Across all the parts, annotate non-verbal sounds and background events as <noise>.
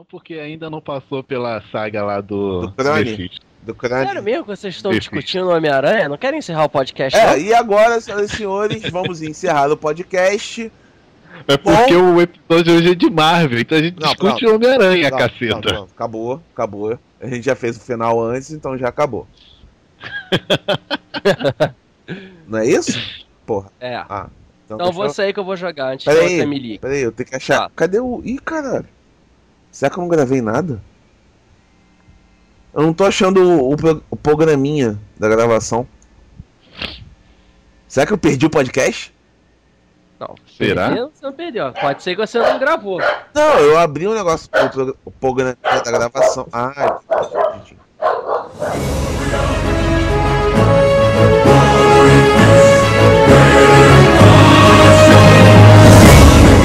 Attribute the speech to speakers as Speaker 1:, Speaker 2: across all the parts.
Speaker 1: Não, porque ainda não passou pela saga lá do.
Speaker 2: Do Crane.
Speaker 1: Mephisto.
Speaker 2: Do crânio.
Speaker 3: Sério mesmo que vocês estão discutindo o Homem-Aranha? Não querem encerrar o podcast,
Speaker 2: É,
Speaker 3: não?
Speaker 2: e agora, senhoras e senhores, vamos encerrar o podcast.
Speaker 1: É porque o episódio hoje é de Marvel, então a gente
Speaker 2: Não,
Speaker 1: discute
Speaker 2: pronto.
Speaker 1: Homem-Aranha,
Speaker 2: Não,
Speaker 1: caceta.
Speaker 2: não, não, acabou, acabou. A gente já fez o final antes, então já acabou. <laughs> não é isso? Porra.
Speaker 3: É.
Speaker 2: Ah, então,
Speaker 3: Então vou sair que eu vou jogar antes
Speaker 2: Pera
Speaker 3: que
Speaker 2: aí.
Speaker 3: você me ligue.
Speaker 2: Peraí, eu tenho que achar.
Speaker 3: Tá.
Speaker 2: Cadê o. Ih, caralho. Será que eu não gravei nada? Eu não tô achando o, o pro- o programinha da gravação. Será que eu perdi o podcast?
Speaker 3: Não,
Speaker 1: Será?
Speaker 3: Você não perdeu. Pode ser que você não gravou.
Speaker 2: Não, eu abri o negócio, pro- o programinha da gravação. Ah.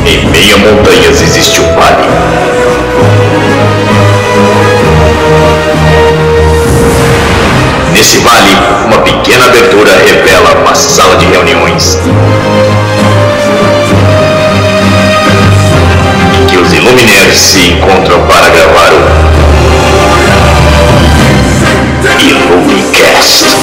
Speaker 4: Em meio a montanhas existe um vale. Nesse vale, uma pequena abertura revela uma sala de reuniões. Em que os Illuminaires se encontram para gravar o Illumicast.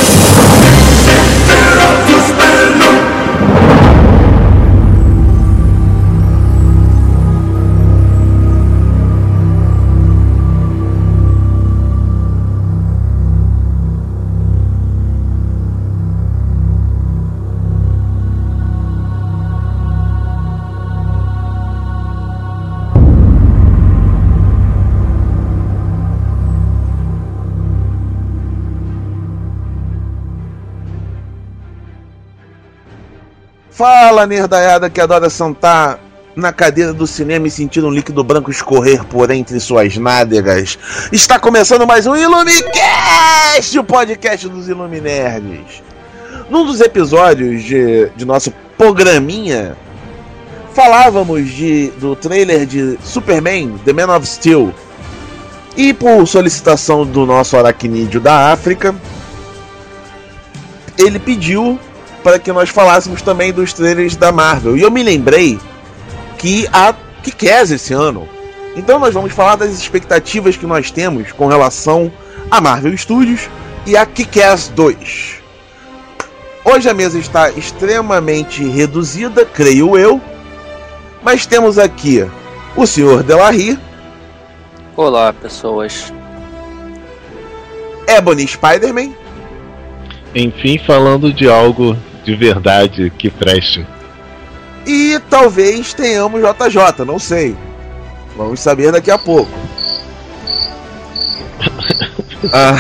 Speaker 2: Fala, nerdaiada que adora sentar na cadeira do cinema e sentir um líquido branco escorrer por entre suas nádegas. Está começando mais um Ilumicast, o podcast dos Iluminerds. Num dos episódios de, de nosso programinha, falávamos de, do trailer de Superman, The Man of Steel. E por solicitação do nosso aracnídeo da África, ele pediu para que nós falássemos também dos trailers da Marvel. E eu me lembrei que há Kick-Ass esse ano. Então nós vamos falar das expectativas que nós temos com relação a Marvel Studios e a Kick-Ass 2. Hoje a mesa está extremamente reduzida, creio eu. Mas temos aqui o Sr. Delarry,
Speaker 3: Olá, pessoas.
Speaker 2: Ebony Spider-Man
Speaker 1: Enfim, falando de algo de verdade que preste.
Speaker 2: e talvez tenhamos JJ, não sei. Vamos saber daqui a pouco. <laughs> Ah.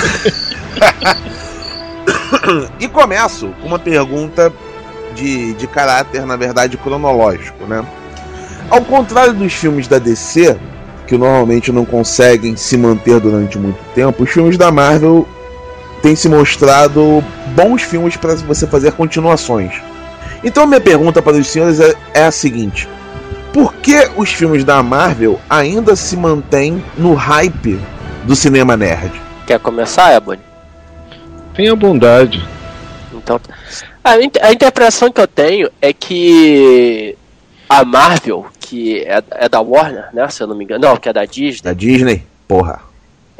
Speaker 2: <coughs> e começo com uma pergunta de, de caráter, na verdade, cronológico, né? Ao contrário dos filmes da DC, que normalmente não conseguem se manter durante muito tempo, os filmes da Marvel têm se mostrado bons filmes para você fazer continuações. Então minha pergunta para os senhores é, é a seguinte: por que os filmes da Marvel ainda se mantêm no hype do cinema nerd?
Speaker 3: Quer começar, Ebony?
Speaker 1: Tenha bondade.
Speaker 3: Então, a, in- a interpretação que eu tenho é que a Marvel, que é, é da Warner, né? Se eu não me engano, não, que é da Disney.
Speaker 2: Da Disney? Porra.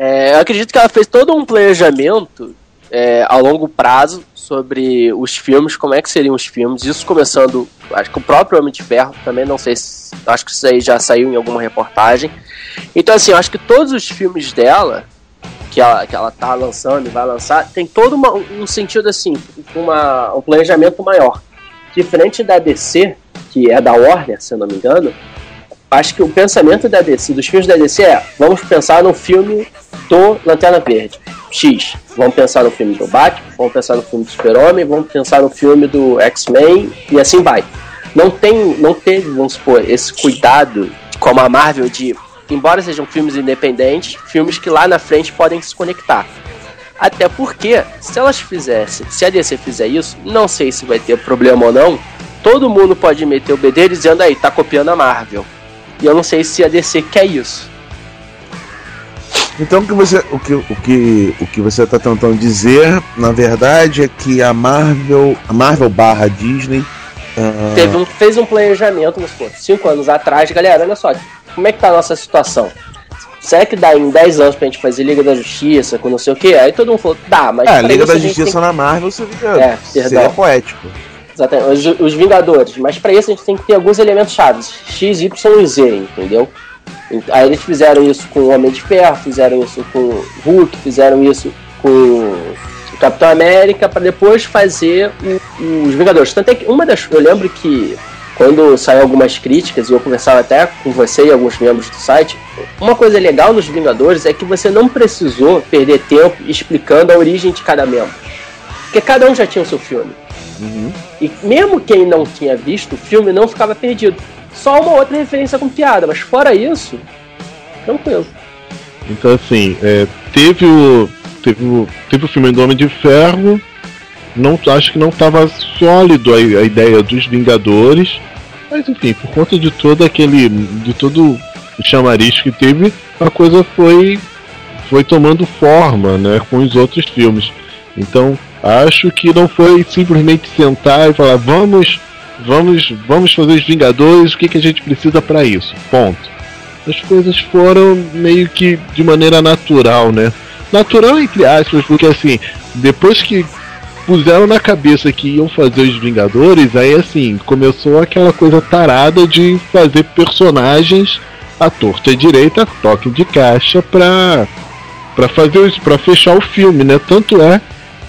Speaker 3: É, eu acredito que ela fez todo um planejamento é, a longo prazo sobre os filmes, como é que seriam os filmes. Isso começando, acho que o próprio Homem de Ferro, também não sei se. Acho que isso aí já saiu em alguma reportagem. Então, assim, eu acho que todos os filmes dela, que ela, que ela tá lançando e vai lançar, tem todo uma- um sentido assim, uma, um planejamento maior. Diferente da DC, que é da Warner, se eu não me engano, acho que o pensamento da DC, dos filmes da DC é, vamos pensar no filme do Lanterna Verde, X. Vamos pensar no filme do Batman, vamos pensar no filme do Super-Homem, vamos pensar no filme do X-Men e assim vai. Não tem, não teve, vamos supor, esse cuidado como a Marvel de, embora sejam filmes independentes, filmes que lá na frente podem se conectar. Até porque, se elas fizessem, se a DC fizer isso, não sei se vai ter problema ou não, todo mundo pode meter o BD dizendo aí, tá copiando a Marvel. E eu não sei se a DC quer isso.
Speaker 2: Então o que você, o que, o que, o que você está tentando dizer, na verdade, é que a Marvel, a Marvel barra Disney, ah,
Speaker 3: Teve um, fez um planejamento, vamos supor, cinco anos atrás, galera, olha só, como é que tá a nossa situação?
Speaker 5: será que dá em 10 anos pra gente fazer Liga da Justiça com não sei o que? Aí todo mundo falou, dá, mas.
Speaker 2: É, Liga da Justiça
Speaker 5: tem
Speaker 2: na Marvel seria,
Speaker 5: É,
Speaker 2: seria
Speaker 5: perdão.
Speaker 2: poético.
Speaker 5: Exatamente, os, os Vingadores. Mas pra isso a gente tem que ter alguns elementos chaves: X, Y e Z, entendeu? Ent- Aí eles fizeram isso com o Homem de Ferro, fizeram isso com o Hulk, fizeram isso com o Capitão América, pra depois fazer os Vingadores. Tanto é que uma das. Eu lembro que quando saiu algumas críticas, e eu conversava até com você e alguns membros do site, uma coisa legal nos Vingadores é que você não precisou perder tempo explicando a origem de cada membro. Porque cada um já tinha o seu filme.
Speaker 2: Uhum.
Speaker 5: E mesmo quem não tinha visto o filme não ficava perdido. Só uma outra referência com piada, mas fora isso, tranquilo.
Speaker 1: Então assim, é, teve o. Teve o. Teve o filme do Homem de Ferro. Não, acho que não estava sólido a, a ideia dos Vingadores. Mas enfim, por conta de todo aquele. de todo o chamariz que teve, a coisa foi. foi tomando forma, né? Com os outros filmes. Então, acho que não foi simplesmente sentar e falar, vamos. Vamos, vamos fazer os Vingadores, o que, que a gente precisa para isso? Ponto as coisas foram meio que de maneira natural, né? Natural entre aspas, porque assim, depois que puseram na cabeça que iam fazer os Vingadores, aí assim, começou aquela coisa tarada de fazer personagens à torta e direita, toque de caixa pra, pra fazer isso, pra fechar o filme, né? Tanto é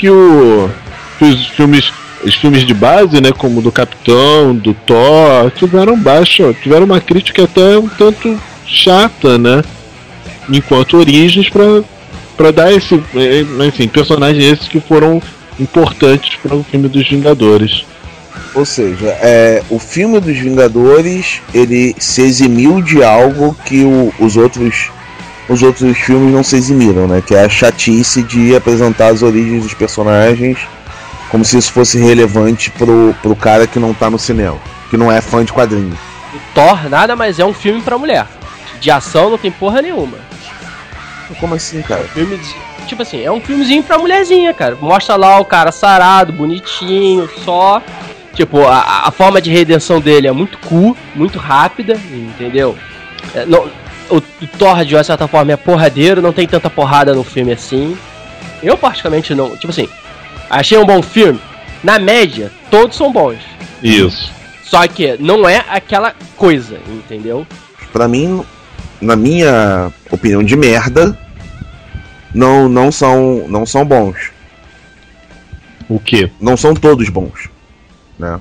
Speaker 1: que o que os filmes os filmes de base, né, como do Capitão, do Thor, tiveram baixa, tiveram uma crítica até um tanto chata, né? Enquanto origens pra para dar esse, eh, assim, personagens esses que foram importantes para o filme dos Vingadores.
Speaker 2: Ou seja, é, o filme dos Vingadores ele se eximiu de algo que o- os outros os outros filmes não se eximiram, né? Que é a chatice de apresentar as origens dos personagens como se isso fosse relevante pro, pro cara que não tá no cinema, que não é fã de quadrinhos.
Speaker 3: O Thor nada mais é um filme pra mulher. De ação não tem porra nenhuma.
Speaker 2: Como assim, cara?
Speaker 3: Filme de- tipo assim, é um filmezinho pra mulherzinha, cara. Mostra lá o cara sarado, bonitinho, só. Tipo, a, a forma de redenção dele é muito cool, muito rápida, entendeu? É, não, o, o Thor, de uma certa forma, é porradeiro, não tem tanta porrada no filme assim. Eu, particularmente, não. Tipo assim, achei um bom filme. Na média, todos são bons.
Speaker 1: Isso.
Speaker 3: Só que não é aquela coisa, entendeu?
Speaker 2: Pra mim, na minha opinião de merda, não não são não são bons.
Speaker 1: O que?
Speaker 2: não são todos bons, né?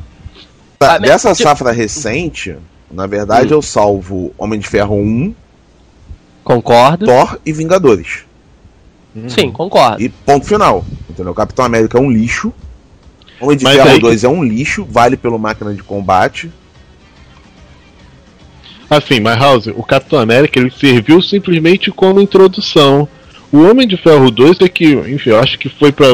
Speaker 2: Da-
Speaker 3: Ah,
Speaker 2: dessa
Speaker 3: tipo-
Speaker 2: safra recente, na verdade
Speaker 3: Hum.
Speaker 2: eu salvo Homem de Ferro 1,
Speaker 3: Concordo.
Speaker 2: Thor e Vingadores.
Speaker 3: Sim, concordo.
Speaker 2: E ponto final, entendeu? Capitão América é um lixo. Homem de
Speaker 1: Mas
Speaker 2: Ferro
Speaker 1: aí-
Speaker 2: 2 é um lixo, vale pelo máquina de combate.
Speaker 1: Assim, mas House, o Capitão América ele serviu simplesmente como introdução. O Homem de Ferro 2 é que, enfim, eu acho que foi pra.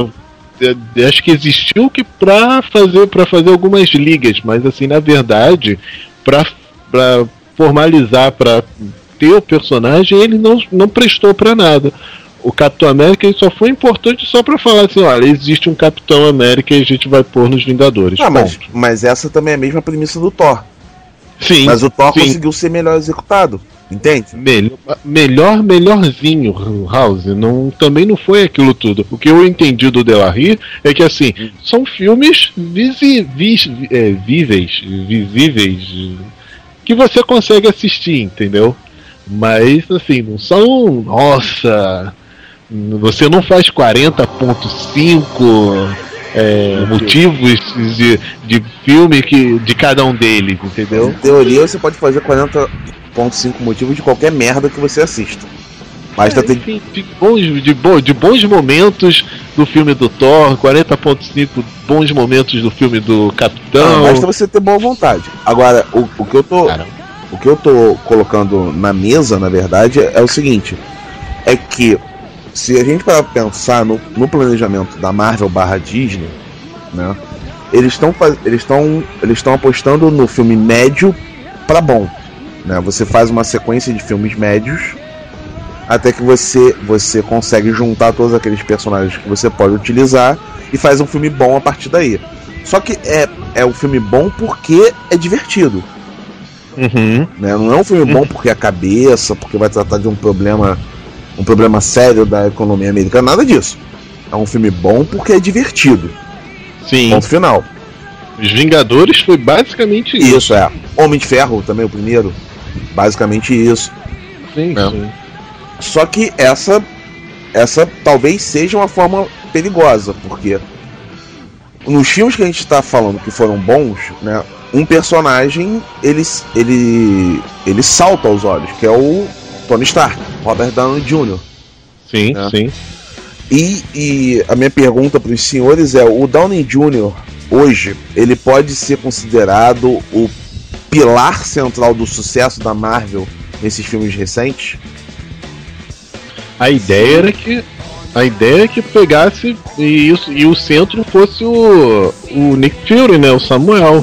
Speaker 1: é, Acho que existiu que pra fazer para fazer algumas ligas, mas assim, na verdade, pra, pra formalizar, pra ter o personagem, ele não, não prestou pra nada. O Capitão América ele só foi importante só pra falar assim, olha, existe um Capitão América e a gente vai pôr nos Vingadores.
Speaker 2: Ah, mas, mas essa também é a mesma premissa do Thor.
Speaker 1: Sim,
Speaker 2: Mas o Thor
Speaker 1: sim.
Speaker 2: conseguiu ser melhor executado. Entende?
Speaker 1: Melhor, melhor, melhorzinho, House. Não, também não foi aquilo tudo. O que eu entendi do Delarry é que assim, são filmes visi, vis, é, víveis, visíveis, que você consegue assistir, entendeu? Mas assim, não são. Nossa! Você não faz 40.5 é, motivos de, de filme que, de cada um deles, entendeu?
Speaker 2: Em teoria você pode fazer 40.5 motivos de qualquer merda que você assista. Basta
Speaker 1: É,
Speaker 2: ter
Speaker 1: enfim, de, bons, de, bo- de bons momentos do filme do Thor, 40.5 bons momentos do filme do
Speaker 2: Não,
Speaker 1: Capitão.
Speaker 2: basta você ter boa vontade. Agora, o, o que eu tô.
Speaker 1: Caramba.
Speaker 2: O que eu tô colocando na mesa, na verdade, é, o seguinte: é que se a gente para pensar no, no planejamento da Marvel barra Disney, né? Eles estão eles estão eles estão apostando no filme médio para bom, né? Você faz uma sequência de filmes médios até que você você consegue juntar todos aqueles personagens que você pode utilizar e faz um filme bom a partir daí. Só que é é um filme bom porque é divertido.
Speaker 1: Uhum.
Speaker 2: Né? Não é um filme bom porque é a cabeça, porque vai tratar de um problema um problema sério da economia americana, nada disso. É um filme bom porque é divertido.
Speaker 1: Sim.
Speaker 2: Ponto final.
Speaker 1: Os Vingadores foi basicamente isso.
Speaker 2: Isso é. Homem de Ferro também o primeiro, basicamente isso.
Speaker 1: Sim,
Speaker 2: É.
Speaker 1: sim.
Speaker 2: Só que essa essa talvez seja uma forma perigosa, porque nos filmes que a gente está falando que foram bons, né, um personagem ele, ele, ele salta aos olhos, que é o Tony Stark, Robert Downey Jr.
Speaker 1: Sim,
Speaker 2: É.
Speaker 1: sim.
Speaker 2: E, e a minha pergunta para os senhores é: o Downey Jr. hoje ele pode ser considerado o pilar central do sucesso da Marvel nesses filmes recentes?
Speaker 1: A ideia era que. A ideia é que pegasse e, isso, e o centro fosse o, o Nick Fury, né? O Samuel.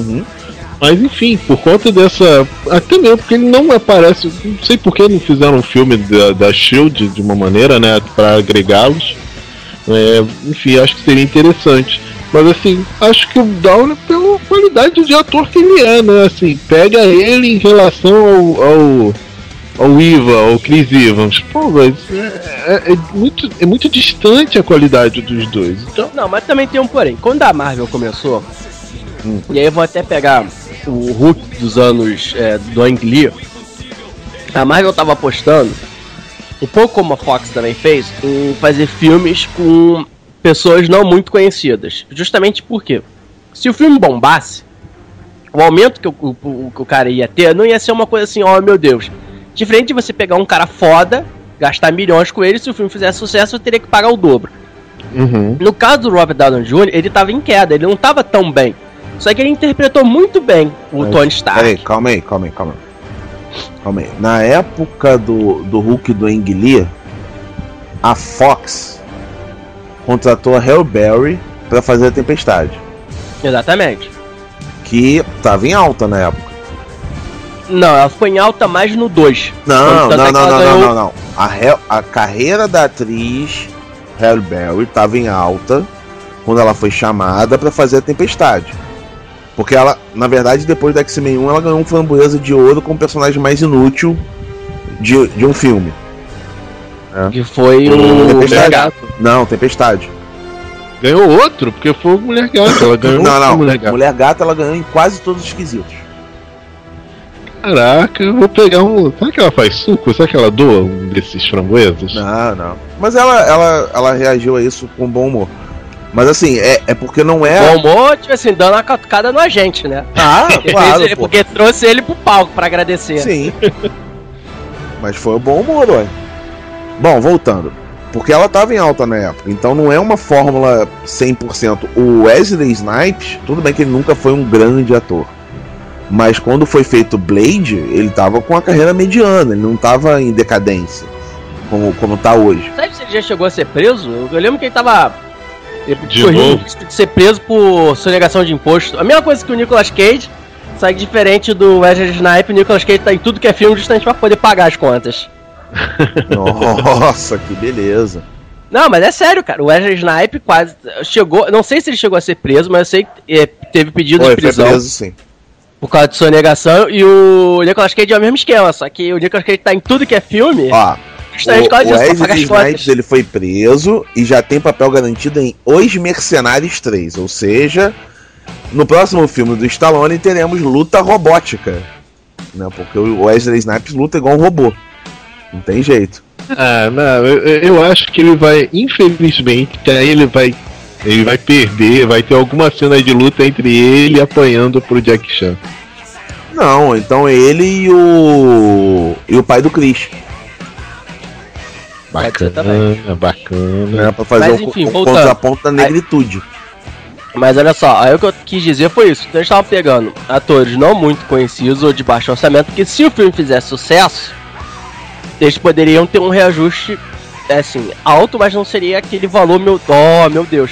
Speaker 1: Mas enfim, por conta dessa. Até mesmo porque ele não aparece. Não sei por que não fizeram um filme da, da Shield de uma maneira, né? Pra agregá-los. É, enfim, acho que seria interessante. Mas assim, acho que o Downey, pela qualidade de ator que ele é, né? Assim, pega ele em relação ao, ao, ao Iva, ao Chris Evans. Pô, mas é, é- é muito, é muito distante a qualidade dos dois. Então,
Speaker 3: Não, mas também tem um porém. Quando a Marvel começou,
Speaker 2: Hum.
Speaker 3: e aí eu vou até pegar o Hulk dos anos é, do Ang Lee, a Marvel tava apostando, um pouco como a Fox também fez, em fazer filmes com pessoas não muito conhecidas. Justamente porque, se o filme bombasse, o aumento que o, o- que o cara ia ter não ia ser uma coisa assim, oh meu Deus. Diferente de você pegar um cara foda, gastar milhões com ele, se o filme fizesse sucesso, eu teria que pagar o dobro.
Speaker 1: uhum.
Speaker 3: No caso do Robert Downey Jr., ele tava em queda, ele não tava tão bem. Só que ele interpretou muito bem o
Speaker 2: Mas,
Speaker 3: Tony Stark.
Speaker 2: Peraí, calma aí, calma aí, calma aí. Calma aí. Na época do, do Hulk do Ang Lee, a Fox contratou a Halle Berry pra fazer a Tempestade,
Speaker 3: Exatamente.
Speaker 2: que tava em alta na época.
Speaker 3: Não, ela ficou em alta mais no 2.
Speaker 2: Não, não, não, não,
Speaker 3: ganhou-
Speaker 2: não, não. A, Hel- a carreira da atriz Halle Berry tava em alta quando ela foi chamada pra fazer a Tempestade. Porque ela, na verdade, depois da X-Men 1, ela ganhou um framboesa de ouro como personagem mais inútil de, de um filme.
Speaker 3: Que foi o
Speaker 2: Tempestade.
Speaker 3: Gato.
Speaker 2: Não, Tempestade.
Speaker 1: Ganhou outro, porque foi o Mulher Gata. Ela ganhou
Speaker 2: não, não.
Speaker 1: Mulher Gata.
Speaker 2: Mulher Gata ela ganhou em quase todos os quesitos.
Speaker 1: Caraca, eu vou pegar um. Será que ela faz suco? Será que ela doa um desses framboesas?
Speaker 2: Não, não. Mas ela, ela, ela reagiu a isso com bom humor. Mas assim, é, é porque não é.
Speaker 3: Bom humor, tipo assim, dando uma catucada no agente, né?
Speaker 2: Ah,
Speaker 3: Porque, <laughs>
Speaker 2: claro.
Speaker 3: porque trouxe ele pro palco pra agradecer.
Speaker 2: Sim. <laughs> Mas foi o bom humor, ué. Bom, voltando. Porque ela tava em alta na época. Então não é uma fórmula 100%. O Wesley Snipes, tudo bem que ele nunca foi um grande ator. Mas quando foi feito Blade, ele tava com a carreira mediana. Ele não tava em decadência. Como, como tá hoje.
Speaker 3: Sabe se ele já chegou a ser preso? Eu lembro que ele tava. Ele
Speaker 1: De
Speaker 3: o risco de ser preso por sonegação de imposto. A mesma coisa que o Nicolas Cage, só que diferente do Wesley Snipe, o Nicolas Cage tá em tudo que é filme justamente pra poder pagar as contas. <laughs>
Speaker 2: Nossa, que beleza.
Speaker 3: Não, mas é sério, cara. O Wesley Snipe quase chegou. Não sei se ele chegou a ser preso, mas eu sei que é, teve pedido
Speaker 2: Foi,
Speaker 3: de
Speaker 2: foi
Speaker 3: prisão
Speaker 2: preso sim.
Speaker 3: por causa de sonegação. E o Nicolas Cage é o mesmo esquema, só que o Nicolas Cage tá em tudo que é filme,
Speaker 2: Ó,
Speaker 3: justamente por
Speaker 2: o,
Speaker 3: causa
Speaker 2: o Wesley Snipes ele foi preso e já tem papel garantido em Os Mercenários 3. Ou seja, no próximo filme do Stallone teremos luta robótica. Né? Porque o Wesley Snipes luta igual um robô. Não tem jeito.
Speaker 1: Ah, não, eu, eu acho que ele vai, infelizmente, que aí ele vai. Ele vai perder, vai ter alguma cena de luta entre ele apanhando pro Jack Chan.
Speaker 2: Não, então ele e o. e o pai do Chris.
Speaker 3: Pode ser
Speaker 1: Bacana, bacana.
Speaker 2: Né? Pra fazer
Speaker 3: Mas,
Speaker 2: o,
Speaker 3: enfim,
Speaker 2: o
Speaker 3: voltando.
Speaker 2: contraponto da negritude.
Speaker 3: Mas olha só, aí o que eu quis dizer foi isso. Então eles estavam pegando atores não muito conhecidos ou de baixo orçamento, porque se o filme fizesse sucesso, eles poderiam ter um reajuste, é, assim, alto, mas não seria aquele valor, meu, oh, meu Deus.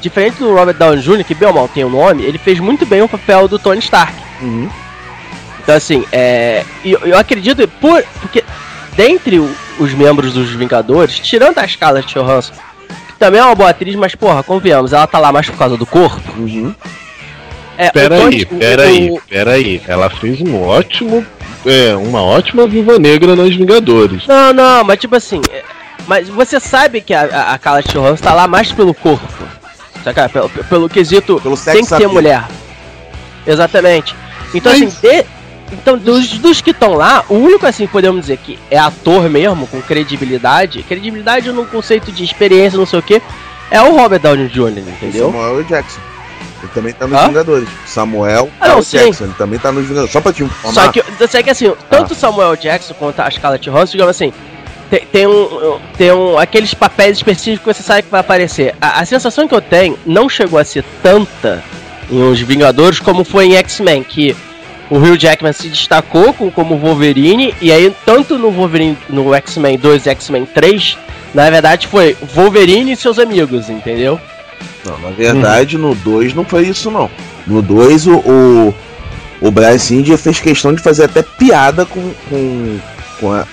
Speaker 3: Diferente do Robert Downey Jr., que bem ou mal tem o nome, ele fez muito bem o papel do Tony Stark.
Speaker 2: Uhum.
Speaker 3: Então, assim, é. e Eu, eu acredito, por, porque dentre o- os membros dos Vingadores, tirando a Scarlett Johansson, que também é uma boa atriz, mas, porra, convenhamos, ela tá lá mais por causa do corpo.
Speaker 2: Uhum.
Speaker 3: É,
Speaker 1: Peraí, peraí,
Speaker 3: o-
Speaker 1: peraí. Ela fez um ótimo é, uma ótima viúva negra nos Vingadores.
Speaker 3: Não, não, mas tipo assim. é- Mas você sabe que a, a, a Carla Johansson tá lá mais pelo corpo. Saca? Pelo, pelo quesito
Speaker 2: Pelo
Speaker 3: tem que ser mulher. Exatamente. Então,
Speaker 1: Mas-
Speaker 3: assim, de- então dos, dos que estão lá, o único assim podemos dizer que é ator mesmo, com credibilidade, credibilidade no conceito de experiência, não sei o que, é o Robert Downey Jr., entendeu?
Speaker 2: Samuel Jackson. Ele também tá nos? Vingadores. Samuel
Speaker 3: Ah, não.
Speaker 2: Jackson, ele também tá nos Vingadores. Só pra te informar.
Speaker 3: Só que, só que assim, tanto o Samuel Jackson quanto a Scarlett Johansson, digamos assim, tem, tem um, tem um, aqueles papéis específicos que você sabe que vai aparecer. A, a sensação que eu tenho não chegou a ser tanta em Os Vingadores como foi em X-Men, que o Hugh Jackman se destacou com, como Wolverine, e aí tanto no Wolverine, no X-Men 2 e X-Men 3, na verdade foi Wolverine e seus amigos, entendeu?
Speaker 2: Não, na verdade, no 2 não foi isso, não. No 2, o, o, o Brian Singer fez questão de fazer até piada com, com, com, a,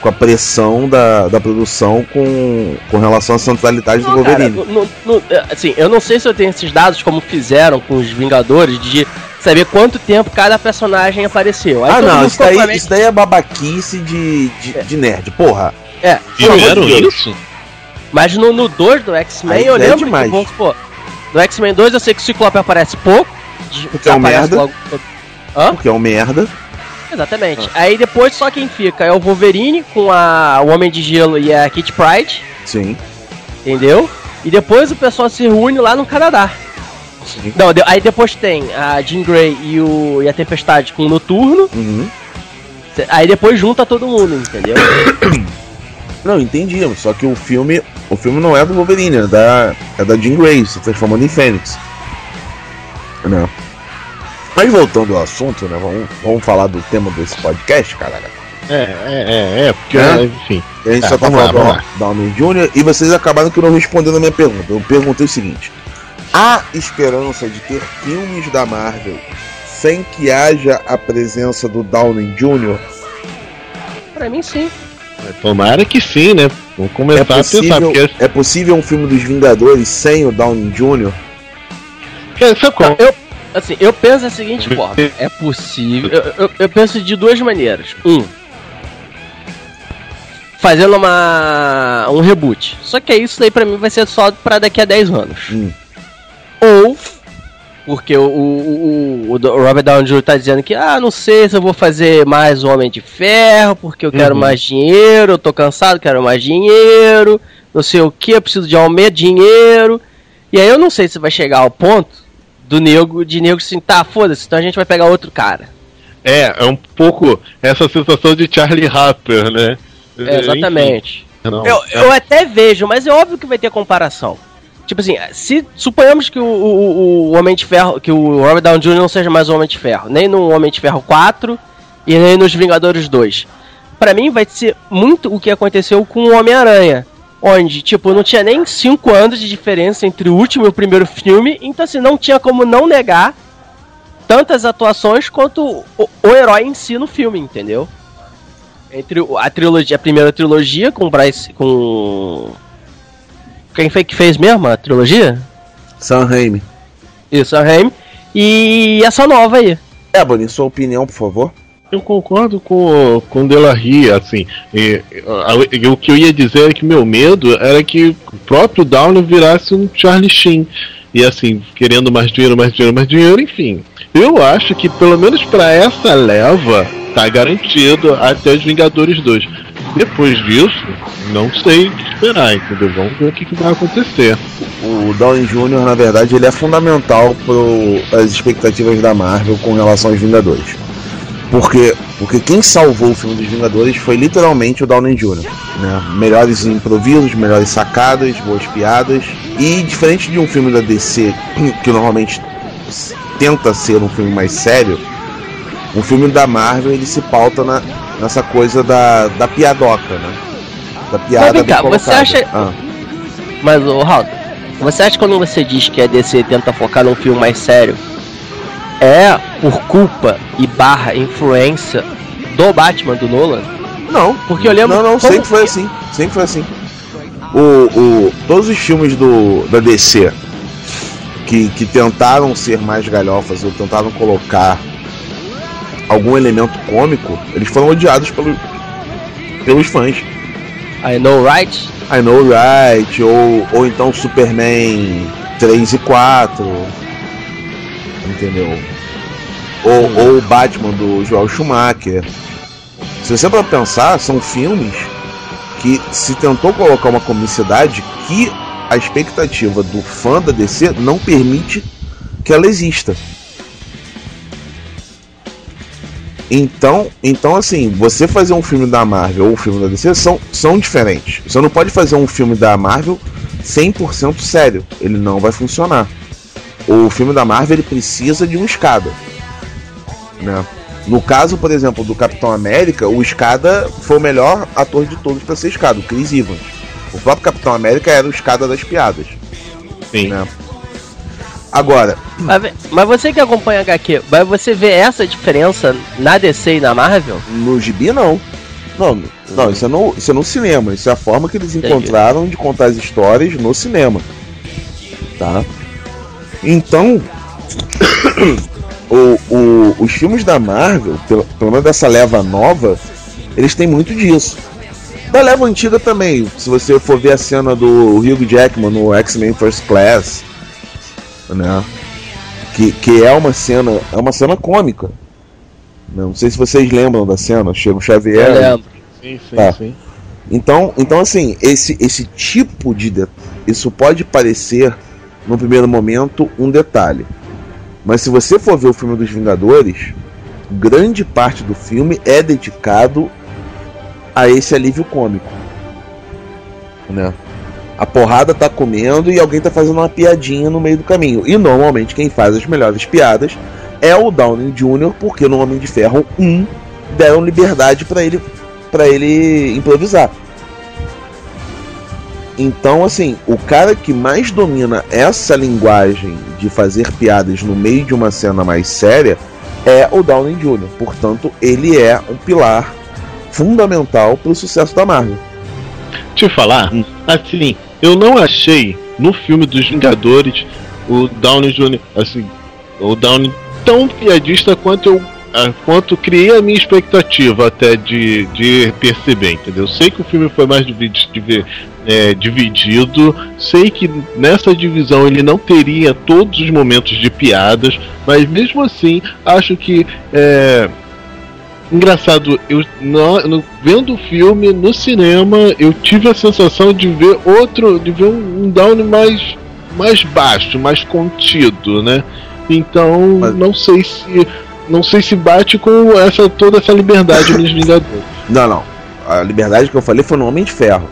Speaker 2: com a pressão da, da produção com, com relação à centralidade do
Speaker 3: Não, cara,
Speaker 2: Wolverine.
Speaker 3: no- no- assim, eu não sei se eu tenho esses dados como fizeram com os Vingadores de saber quanto tempo cada personagem apareceu. Aí
Speaker 2: ah, não, isso daí, isso daí é babaquice de, de, de nerd, porra.
Speaker 3: É,
Speaker 1: Fizeram isso?
Speaker 3: mas no, no 2 do X-Men eu
Speaker 2: é
Speaker 3: lembro
Speaker 2: demais.
Speaker 3: que, vamos supor, no X-Men 2 eu sei que o Ciclope aparece pouco.
Speaker 2: Porque é um merda.
Speaker 3: logo- Hã?
Speaker 2: Porque é um merda.
Speaker 3: Exatamente.
Speaker 2: Ah.
Speaker 3: Aí depois só quem fica é o Wolverine com a, o Homem de Gelo e a Kit Pride,
Speaker 2: Sim.
Speaker 3: entendeu? E depois o pessoal se reúne lá no Canadá.
Speaker 2: Sim.
Speaker 3: Não, de- aí depois tem a Jean Grey e, o, e a Tempestade com o Noturno.
Speaker 2: Uhum.
Speaker 3: Aí depois junta todo mundo, entendeu? <coughs>
Speaker 2: Não, entendi. Só que o filme. O filme não é do Wolverine, é da, é da Jean Grey, se transformando em Fênix. Não. Mas voltando ao assunto, né? Vamos, vamos falar do tema desse podcast, caralho.
Speaker 1: É, é, é, é, porque,
Speaker 2: É?
Speaker 1: enfim.
Speaker 2: A gente
Speaker 1: É,
Speaker 2: só tá
Speaker 1: lá,
Speaker 2: falando
Speaker 1: vamos
Speaker 2: do Downey Jr. e vocês acabaram que não respondendo a minha pergunta. Eu perguntei o seguinte: há esperança de ter filmes da Marvel sem que haja a presença do Downey Jr.?
Speaker 3: pra mim sim.
Speaker 1: Tomara que sim, né? Vamos
Speaker 2: É
Speaker 1: começar a pensar,
Speaker 2: possível,
Speaker 1: porque
Speaker 2: é possível um filme dos Vingadores sem o Downey Jr.?
Speaker 1: qual?
Speaker 3: Eu, assim, eu penso da seguinte forma: é possível. Eu, eu- eu penso de duas maneiras. Um, fazendo uma um reboot. Só que isso daí pra mim vai ser só pra daqui a 10 anos.
Speaker 2: Hum.
Speaker 3: Ou porque o, o, o, o Robert Downey Jr. tá dizendo que, ah, não sei se eu vou fazer mais o Homem de Ferro, porque eu quero
Speaker 1: Uhum.
Speaker 3: mais dinheiro, eu tô cansado, quero mais dinheiro, não sei o que, eu preciso de aumento de dinheiro. E aí eu não sei se vai chegar ao ponto do nego, de nego assim, tá, foda-se, então a gente vai pegar outro cara.
Speaker 1: É, é um pouco essa sensação de Charlie Harper, né?
Speaker 3: É, exatamente.
Speaker 1: Enfim, não,
Speaker 3: Eu,
Speaker 1: é,
Speaker 3: eu até vejo, mas é óbvio que vai ter comparação. Tipo assim, se suponhamos que o, o, o Homem de Ferro, que o Robert Downey Jr. não seja mais o Homem de Ferro, nem no Homem de Ferro 4 e nem nos Vingadores 2. Pra mim vai ser muito o que aconteceu com o Homem-Aranha, onde, tipo, não tinha nem 5 anos de diferença entre o último e o primeiro filme, então assim, não tinha como não negar tantas atuações quanto o, o herói em si no filme, entendeu? Entre a trilogia, a primeira trilogia com o Bryce, com quem foi que fez mesmo a trilogia?
Speaker 2: Sam Raimi.
Speaker 3: Isso, a Raimi. E essa nova aí.
Speaker 2: Ebony, sua opinião, por favor?
Speaker 1: Eu concordo com, com o Delarry, assim. E, a- a- o que eu ia dizer é que meu medo era que o próprio Downey virasse um Charlie Sheen. E assim, querendo mais dinheiro, mais dinheiro, mais dinheiro, enfim. Eu acho que pelo menos pra essa leva tá garantido até os Vingadores 2. Depois disso, não sei o que esperar, entendeu? Vamos ver o que, que vai acontecer.
Speaker 2: O Downey Jr., na verdade, ele é fundamental para as expectativas da Marvel com relação aos Vingadores. Porque, porque quem salvou o filme dos Vingadores foi literalmente o Downey Jr. Né? Melhores improvisos, melhores sacadas, boas piadas. E diferente de um filme da DC, <clears throat> que normalmente tenta ser um filme mais sério, um filme da Marvel ele se pauta na, nessa coisa da, da piadoca, né? Da piada
Speaker 3: vem cá, você acha-
Speaker 2: Ah.
Speaker 3: Mas, o Raul, você acha que quando você diz que a DC tenta focar num filme mais sério, é por culpa e barra influência do Batman do Nolan?
Speaker 2: Não,
Speaker 3: Porque eu lembro
Speaker 2: Não, não, sempre foi assim. Sempre foi assim. O, o, todos os filmes do, da DC que, que tentaram ser mais galhofas ou tentaram colocar algum elemento cômico, eles foram odiados pelo, pelos fãs.
Speaker 3: I know right?
Speaker 2: I Know Right, ou, ou então Superman 3 e 4. Entendeu? Ou, ou o Batman do Joel Schumacher. Se você para pensar, são filmes que se tentou colocar uma comicidade que a expectativa do fã da DC não permite que ela exista. Então, então assim, você fazer um filme da Marvel ou um filme da DC são, são diferentes. Você não pode fazer um filme da Marvel 100% sério, ele não vai funcionar. O filme da Marvel ele precisa de uma escada, né? No caso, por exemplo, do Capitão América, o Escada foi o melhor ator de todos para ser Escada, o Chris Evans. O próprio Capitão América era o Escada das piadas.
Speaker 1: Sim.
Speaker 2: Né? Agora,
Speaker 3: Mas, mas você que acompanha HQ, vai você ver essa diferença na DC e na Marvel?
Speaker 2: no gibi não. Não, não isso, é no, isso é no cinema. Isso é a forma que eles
Speaker 3: Entendi.
Speaker 2: encontraram de contar as histórias no cinema. Tá? Então, <coughs> o, o- os filmes da Marvel, pelo, pelo menos dessa leva nova, eles têm muito disso. Da leva antiga também, se você for ver a cena do Hugh Jackman no X-Men First Class, né? Que, que é uma cena, é uma cena cômica. Não sei se vocês lembram da cena, chega o Xavier.
Speaker 3: Eu lembro.
Speaker 1: Sim, sim,
Speaker 2: Tá.
Speaker 1: sim.
Speaker 2: Então, então assim, esse, esse tipo de. de- Isso pode parecer, no primeiro momento, um detalhe. Mas se você for ver o filme dos Vingadores, grande parte do filme é dedicado a esse alívio cômico. Né? A porrada tá comendo e alguém tá fazendo uma piadinha no meio do caminho. E normalmente quem faz as melhores piadas é o Downey Jr., porque no Homem de Ferro 1 deram liberdade para ele para ele improvisar. Então, assim, o cara que mais domina essa linguagem de fazer piadas no meio de uma cena mais séria é o Downey Jr. Portanto, ele é um pilar fundamental para o sucesso da Marvel.
Speaker 1: Te falar,
Speaker 2: Hum.
Speaker 1: assim, eu não achei no filme dos Vingadores o Downey Jr. assim, o Downey tão piadista quanto eu ah, quanto criei a minha expectativa até de, de perceber, entendeu? Sei que o filme foi mais dividi- divi- é, dividido, sei que nessa divisão ele não teria todos os momentos de piadas, mas mesmo assim acho que é, Engraçado, eu no- no- vendo o filme no cinema, eu tive a sensação de ver outro, de ver um, um Downey mais, mais baixo, mais contido, né? Então,
Speaker 2: Mas-
Speaker 1: não sei se não sei se bate com essa toda essa liberdade nos <laughs> Vingadores.
Speaker 2: Não, não. A liberdade que eu falei foi no Homem de Ferro.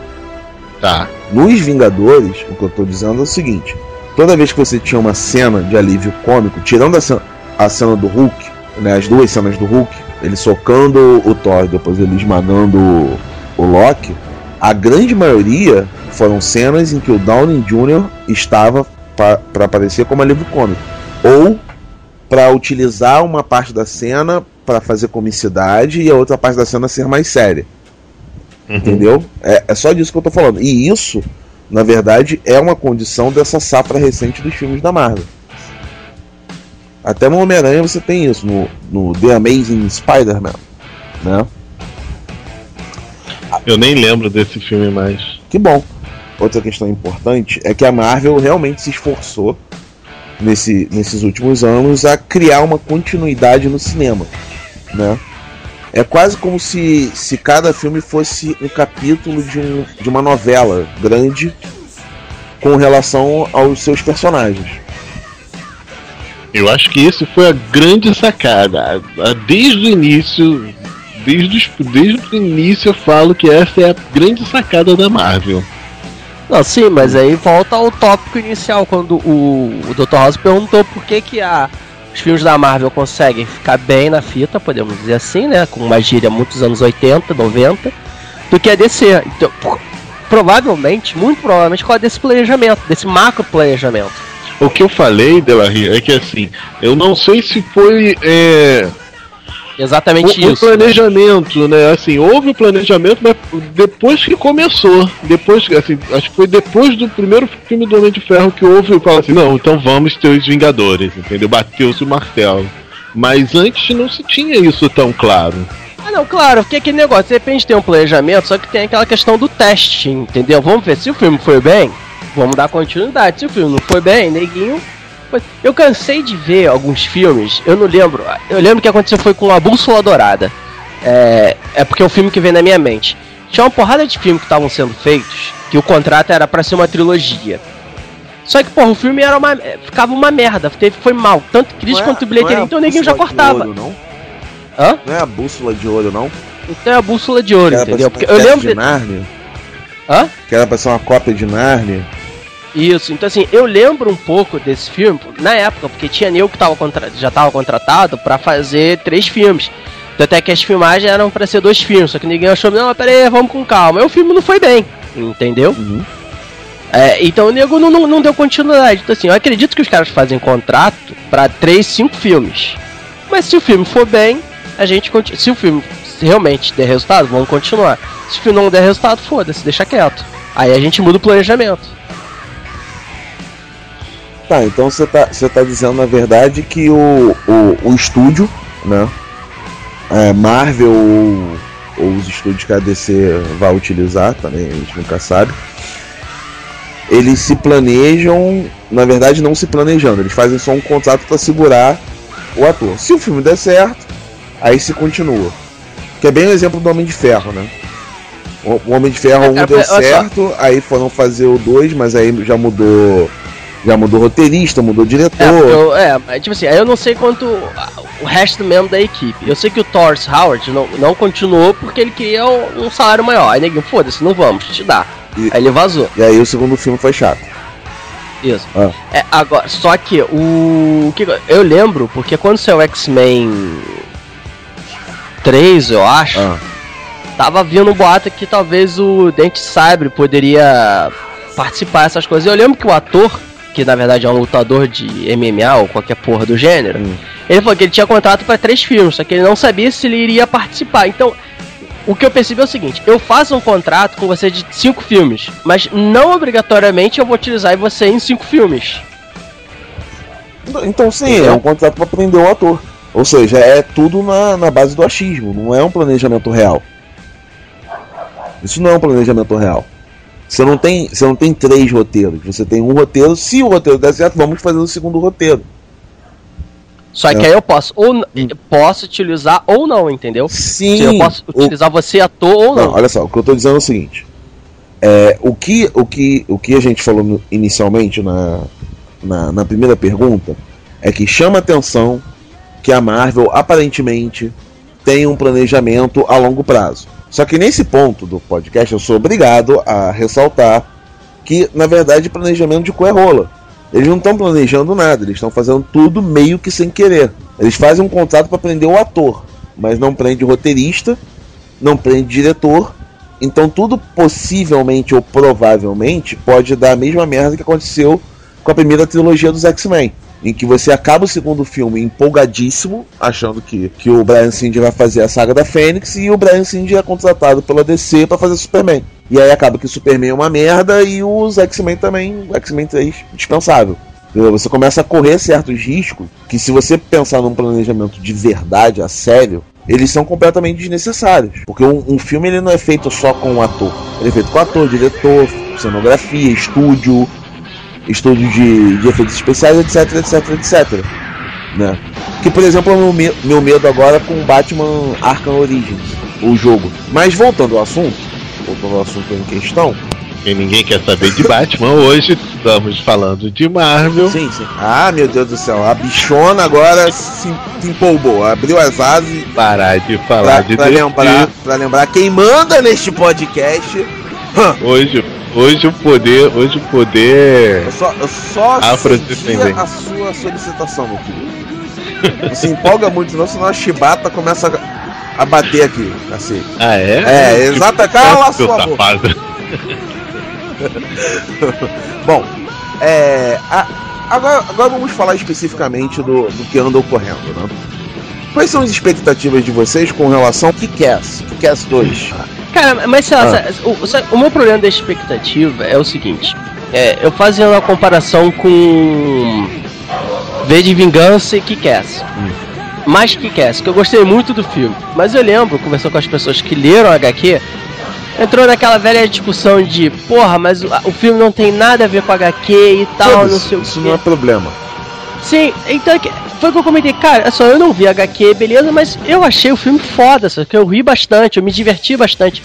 Speaker 1: Tá.
Speaker 2: Nos Vingadores, o que eu tô dizendo é o seguinte: toda vez que você tinha uma cena de alívio cômico, tirando a cena, a cena do Hulk, né, as duas cenas do Hulk, ele socando o Thor depois ele esmagando o, o Loki, a grande maioria foram cenas em que o Downey Jr. estava para aparecer como alívio cômico. Ou para utilizar uma parte da cena para fazer comicidade e a outra parte da cena ser mais séria. Entendeu? É, é só disso que eu tô falando. E isso, na verdade, é uma condição dessa safra recente dos filmes da Marvel. Até no Homem-Aranha você tem isso, no, no The Amazing Spider-Man. Né?
Speaker 1: Eu nem lembro desse filme mais.
Speaker 2: Que bom. Outra questão importante é que a Marvel realmente se esforçou nesse, nesses últimos anos a criar uma continuidade no cinema. Né? É quase como se, se cada filme fosse um capítulo de, um, de uma novela grande com relação aos seus personagens.
Speaker 1: Eu acho que esse foi a grande sacada. A- a- Desde o início, desde, os- desde o início eu falo que essa é a grande sacada da Marvel.
Speaker 3: Não, sim, mas aí volta ao tópico inicial, quando o, o Dr. House perguntou por que, que a, os filmes da Marvel conseguem ficar bem na fita, podemos dizer assim, né? Com uma gíria muitos anos 80, 90, do que a DC. Então, provavelmente, muito provavelmente, com desse planejamento, desse macro planejamento.
Speaker 1: O que eu falei, Delarry, é que assim, eu não sei se foi é,
Speaker 3: Exatamente
Speaker 1: o, o
Speaker 3: isso.
Speaker 1: planejamento, né? Assim, houve o planejamento, mas depois que começou, depois, assim, acho que foi depois do primeiro filme do Homem de Ferro que houve, eu falo assim, não, então vamos ter os Vingadores, entendeu? Bateu-se o martelo. Mas antes não se tinha isso tão claro.
Speaker 3: Ah, não, claro, porque aquele negócio, de repente tem um planejamento, só que tem aquela questão do teste, entendeu? Vamos ver se o filme foi bem, vamos dar continuidade. Se o filme não foi bem, neguinho. Eu cansei de ver alguns filmes, eu não lembro. Eu lembro que aconteceu foi com a Bússola Dourada. É, é porque é o filme que vem na minha mente. Tinha uma porrada de filmes que estavam sendo feitos, que o contrato era para ser uma trilogia. Só que, porra, o filme era uma, ficava uma merda, teve, foi mal, tanto crítico é, quanto bilheteria, é então ninguém já cortava.
Speaker 2: Ouro, não? Hã? Não é a bússola de ouro, não?
Speaker 3: Então é a bússola de ouro, entendeu? Porque eu lembro.
Speaker 2: De Narnia?
Speaker 3: Hã?
Speaker 2: Que era pra ser uma cópia de Narnia.
Speaker 3: Isso, então assim, eu lembro um pouco desse filme, na época, porque tinha eu que tava contra... já tava contratado para fazer três filmes. Até que as filmagens eram para ser dois filmes, só que ninguém achou, não, pera aí, vamos com calma. E o filme não foi bem, entendeu? Uhum. É, então o nego não, não, não, deu continuidade. Então, assim, eu acredito que os caras fazem contrato para três, cinco filmes. Mas se o filme for bem, a gente continua. Se o filme realmente der resultado, vamos continuar. Se o filme não der resultado, foda-se, deixa quieto. Aí a gente muda o planejamento.
Speaker 2: Tá, então você tá, você tá dizendo na verdade que o, o, o estúdio, né? É, Marvel ou, ou os estúdios que a DC vai utilizar, também a gente nunca sabe. Eles se planejam, na verdade não se planejando, eles fazem só um contrato para segurar o ator. Se o filme der certo, aí se continua. Que é bem o exemplo do Homem de Ferro, né? O Homem de Ferro 1 um deu certo, aí foram fazer o 2, mas aí já mudou já mudou roteirista, mudou diretor.
Speaker 3: É, eu, é, tipo assim, aí eu não sei quanto o resto mesmo da equipe. Eu sei que o Thors Howard não, não continuou porque ele queria um salário maior. Aí ninguém, foda-se, não vamos, te dá. E, aí ele vazou.
Speaker 2: E aí o segundo filme foi chato.
Speaker 3: Isso. Ah. É, agora, só que o. que Eu lembro, porque quando saiu X-Men 3, eu acho. Ah. Tava vindo um boato que talvez o Dente Sabre poderia participar dessas coisas. Eu lembro que o ator que na verdade é um lutador de MMA ou qualquer porra do gênero, hum. ele falou que ele tinha contrato para três filmes, só que ele não sabia se ele iria participar. Então, o que eu percebi é o seguinte: eu faço um contrato com você de cinco filmes, mas não obrigatoriamente eu vou utilizar você em cinco filmes.
Speaker 2: Então, sim, é um contrato para prender o ator. Ou seja, é tudo na, na base do achismo, não é um planejamento real. Isso não é um planejamento real. Você não tem, você não tem três roteiros, você tem um roteiro. Se o roteiro der certo, vamos fazer o segundo roteiro.
Speaker 3: Só que é. aí eu posso ou hum. posso utilizar ou não, entendeu?
Speaker 2: Sim.
Speaker 3: eu posso utilizar o... você ator ou não. não.
Speaker 2: Olha só, o que eu estou dizendo é o seguinte. É, o, que, o, que, o que a gente falou inicialmente na, na, na primeira pergunta é que chama atenção que a Marvel aparentemente tem um planejamento a longo prazo. Só que nesse ponto do podcast eu sou obrigado a ressaltar que, na verdade, planejamento de cu é rola. Eles não estão planejando nada, eles estão fazendo tudo meio que sem querer. Eles fazem um contrato para prender o ator, mas não prende roteirista, não prende diretor. Então tudo possivelmente ou provavelmente pode dar a mesma merda que aconteceu com a primeira trilogia dos X-Men em que você acaba o segundo filme empolgadíssimo, achando que, que o Brian Singer vai fazer a saga da Fênix e o Brian Singer é contratado pela DC para fazer Superman. E aí acaba que o Superman é uma merda e os X-Men também, o X-Men 3 dispensável. Você começa a correr certos riscos que se você pensar num planejamento de verdade, a sério, eles são completamente desnecessários. Porque um, um filme ele não é feito só com um ator. Ele é feito com ator, diretor, cenografia, estúdio, estúdio de, de efeitos especiais, etc, etc, etc. Né? Que, por exemplo, é o meu, meu medo agora com Batman Arkham Origins, o jogo. Mas voltando ao assunto, voltando ao assunto em questão,
Speaker 1: e ninguém quer saber de Batman hoje, estamos falando de Marvel.
Speaker 2: Sim, sim. Ah, meu Deus do céu, a bichona agora se, se empolgou, abriu as asas.
Speaker 1: Parar de falar
Speaker 2: pra,
Speaker 1: de
Speaker 2: pra lembrar, pra lembrar quem manda neste podcast.
Speaker 1: Hoje Hoje o poder, hoje o poder.
Speaker 2: Eu só, eu só a sua solicitação, meu. Não se empolga muito, não, senão a chibata começa a, a bater aqui, assim.
Speaker 1: Ah, é?
Speaker 2: É, exata. Tipo, Cala a sua boca. <laughs> Bom, é. A, agora, agora vamos falar especificamente do, do que anda ocorrendo, né? Quais são as expectativas de vocês com relação ao Kick-Ass? Kick-Ass 2?
Speaker 3: Cara, mas sei lá, ah. o, o, meu problema da expectativa é o seguinte: é, eu fazendo a comparação com V de Vingança e Kick-Ass. Hum. mais que Kick-Ass, que eu gostei muito do filme. Mas eu lembro, conversando com as pessoas que leram HQ, entrou naquela velha discussão de, porra, mas o, o filme não tem nada a ver com HQ e tal, não sei o
Speaker 2: Isso não é problema.
Speaker 3: Sim, então é que- foi o que eu comentei, cara, é só eu não vi HQ, beleza, mas eu achei o filme foda, só que eu ri bastante, eu me diverti bastante.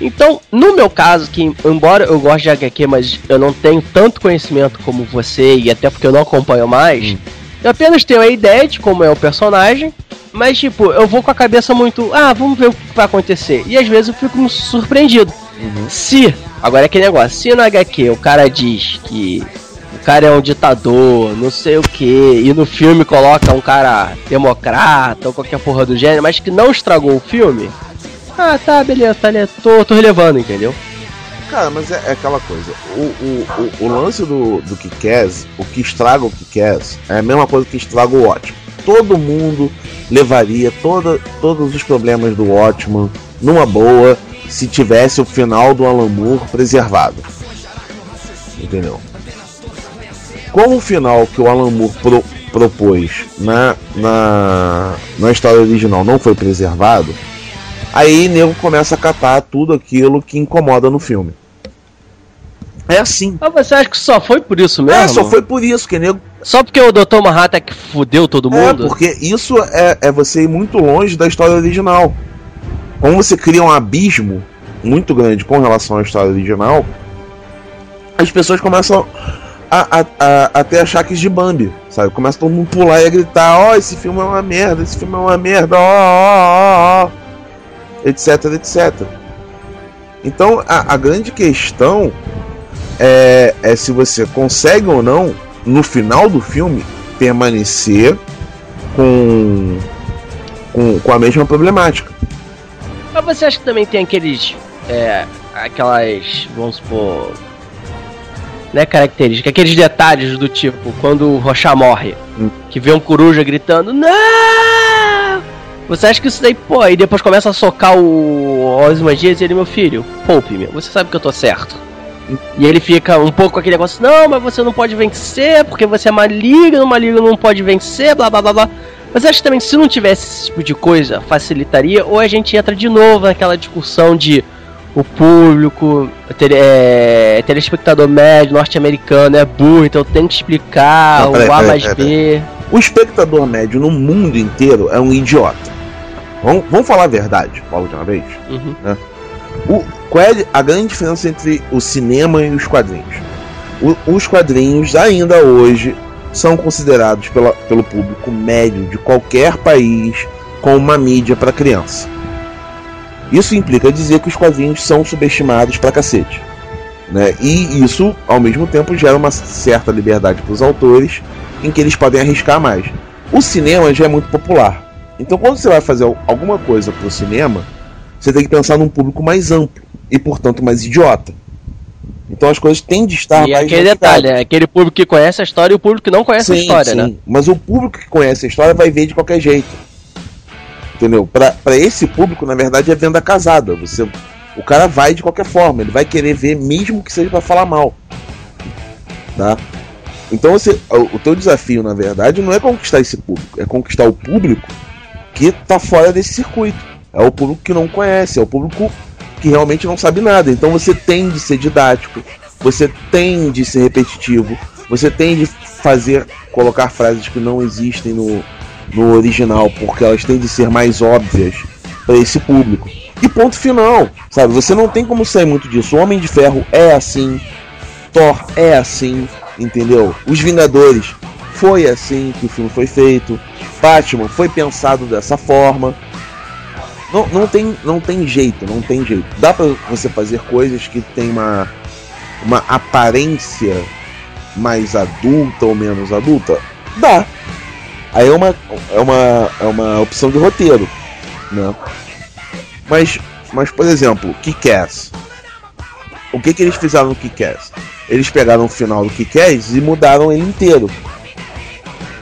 Speaker 3: Então, no meu caso, que embora eu goste de HQ, mas eu não tenho tanto conhecimento como você, e até porque eu não acompanho mais, eu apenas tenho a ideia de como é o personagem, mas tipo, eu vou com a cabeça muito, ah, vamos ver o que vai acontecer. E às vezes eu fico surpreendido. Se, agora é aquele negócio, se no HQ o cara diz que cara é um ditador, não sei o que, e no filme coloca um cara democrata ou qualquer porra do gênero, mas que não estragou o filme, ah, tá, beleza, tá, né, tô, tô relevando, entendeu?
Speaker 2: Cara, mas é, é aquela coisa. O, o, o, o lance do, do Kick-Ass, o que estraga o Kick-Ass, é a mesma coisa que estraga o Watchmen. Todo mundo levaria toda, todos os problemas do Watchmen numa boa se tivesse o final do Alan Moore preservado. Entendeu? Como o final que o Alan Moore pro- propôs na, na, na história original não foi preservado, aí nego começa a catar tudo aquilo que incomoda no filme. É assim.
Speaker 3: Mas você acha que só foi por isso mesmo?
Speaker 2: É, só foi por isso que nego.
Speaker 3: Só porque o Dr. Manhattan que fudeu todo
Speaker 2: É,
Speaker 3: mundo?
Speaker 2: porque isso é, é você ir muito longe da história original. Como você cria um abismo muito grande com relação à história original, as pessoas começam a, a, a, a ter achaques de Bambi, sabe? Começa todo mundo pular e a gritar: Ó, esse filme é uma merda, esse filme é uma merda, ó, ó, ó, ó, etc, etc. Então a, a grande questão é, é se você consegue ou não, no final do filme, permanecer com, com, com a mesma problemática.
Speaker 3: Mas você acha que também tem aqueles. É, aquelas. Vamos supor. Né, características, aqueles detalhes do tipo, quando o Rochá morre, que vê um coruja gritando, não! Você acha que isso daí, pô, e depois começa a socar o Osman Dias e ele, meu filho, poupe meu, você sabe que eu tô certo. E ele fica um pouco com aquele negócio, não, mas você não pode vencer, porque você é maligno, maligno não pode vencer, blá blá blá blá. Mas acho que também se não tivesse esse tipo de coisa, facilitaria, ou a gente entra de novo naquela discussão de o público, tele, é, telespectador médio, norte-americano é burro, então tem que explicar
Speaker 2: Não, peraí,
Speaker 3: o A
Speaker 2: peraí,
Speaker 3: mais
Speaker 2: peraí,
Speaker 3: B.
Speaker 2: O espectador médio no mundo inteiro é um idiota. Vamos, vamos falar a verdade, logo de uma vez.
Speaker 3: Uhum.
Speaker 2: O, qual é a grande diferença entre o cinema e os quadrinhos? O- os quadrinhos, ainda hoje, são considerados pela- pelo público médio de qualquer país como uma mídia para criança. Isso implica dizer que os quadrinhos são subestimados pra cacete. Né? E isso, ao mesmo tempo, gera uma certa liberdade para os autores em que eles podem arriscar mais. O cinema já é muito popular. Então, quando você vai fazer al- alguma coisa para o cinema, você tem que pensar num público mais amplo e, portanto, mais idiota. Então as coisas têm de estar
Speaker 3: e
Speaker 2: mais
Speaker 3: aquele
Speaker 2: mastigadas.
Speaker 3: detalhe, né? aquele público que conhece a história e o público que não conhece a história, né?
Speaker 2: Mas o público que conhece a história vai ver de qualquer jeito. Entendeu? Pra esse público, na verdade, é venda casada. Você, o cara vai de qualquer forma, ele vai querer ver, mesmo que seja pra falar mal. Tá? Então você, o, o teu desafio, na verdade, não é conquistar esse público, é conquistar o público que tá fora desse circuito. É o público que não conhece, é o público que realmente não sabe nada. Então você tem de ser didático, você tem de ser repetitivo, você tem de fazer colocar frases que não existem no, no original, porque elas têm de ser mais óbvias para esse público. E ponto final, sabe? Você não tem como sair muito disso. O Homem de Ferro é assim, Thor é assim, entendeu? Os Vingadores foi assim que o filme foi feito. Batman foi pensado dessa forma. Não, não, tem, não tem jeito, não tem jeito. Dá pra você fazer coisas que tem uma, uma aparência mais adulta ou menos adulta? Dá. Aí é uma, é uma, é uma opção de roteiro, né? Mas, mas por exemplo, Kick-Ass. O que que eles fizeram no Kick-Ass? Eles pegaram o final do Kick-Ass e mudaram ele inteiro.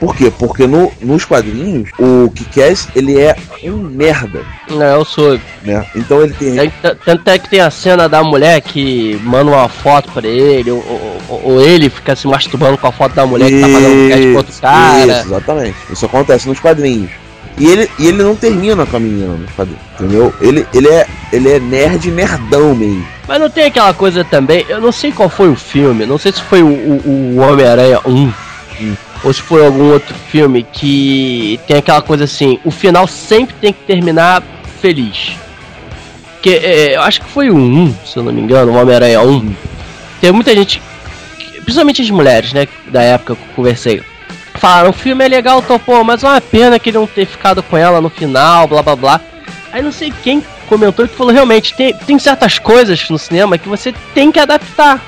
Speaker 2: Por quê? Porque no, nos quadrinhos, o Kick-Ass, ele é um merda,
Speaker 3: Não, eu sou.
Speaker 2: né? Então ele tem...
Speaker 3: T- Tanto é que tem a cena da mulher que manda uma foto pra ele, ou, ou- ou- ele fica se masturbando com a foto da mulher que tá fazendo um cast com outro cara.
Speaker 2: Isso, exatamente. Isso acontece nos quadrinhos. E ele, e ele não termina com a menina, entendeu? Ele, ele, é, ele é nerd nerdão meio.
Speaker 3: Mas não tem aquela coisa também, eu não sei qual foi o filme, não sei se foi o, o, o Homem-Aranha 1, hum. Ou se foi algum outro filme que tem aquela coisa assim, o final sempre tem que terminar feliz. Que é, eu acho que foi o 1, se eu não me engano, o Homem-Aranha 1. Tem muita gente, principalmente as mulheres, né, da época que eu conversei falaram, o filme é legal, topou, mas é uma pena que ele não ter ficado com ela no final, blá blá blá. Aí não sei quem comentou que falou, realmente, tem, tem certas coisas no cinema que você tem que adaptar.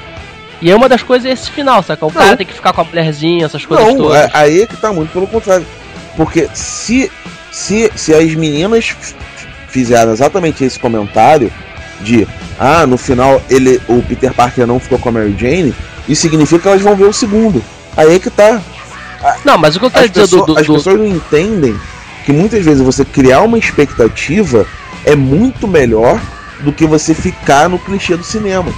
Speaker 3: E é uma das coisas é esse final, saca? O não. cara tem que ficar com a mulherzinha, essas coisas não, todas.
Speaker 2: É, aí é que tá muito pelo contrário. Porque se, se, se as meninas fizeram exatamente esse comentário de ah, no final ele o Peter Parker não ficou com a Mary Jane, isso significa que elas vão ver o segundo. Aí é que tá.
Speaker 3: Não, mas o que eu quero dizer
Speaker 2: do, do, As pessoas não entendem que muitas vezes você criar uma expectativa é muito melhor do que você ficar no clichê do cinema.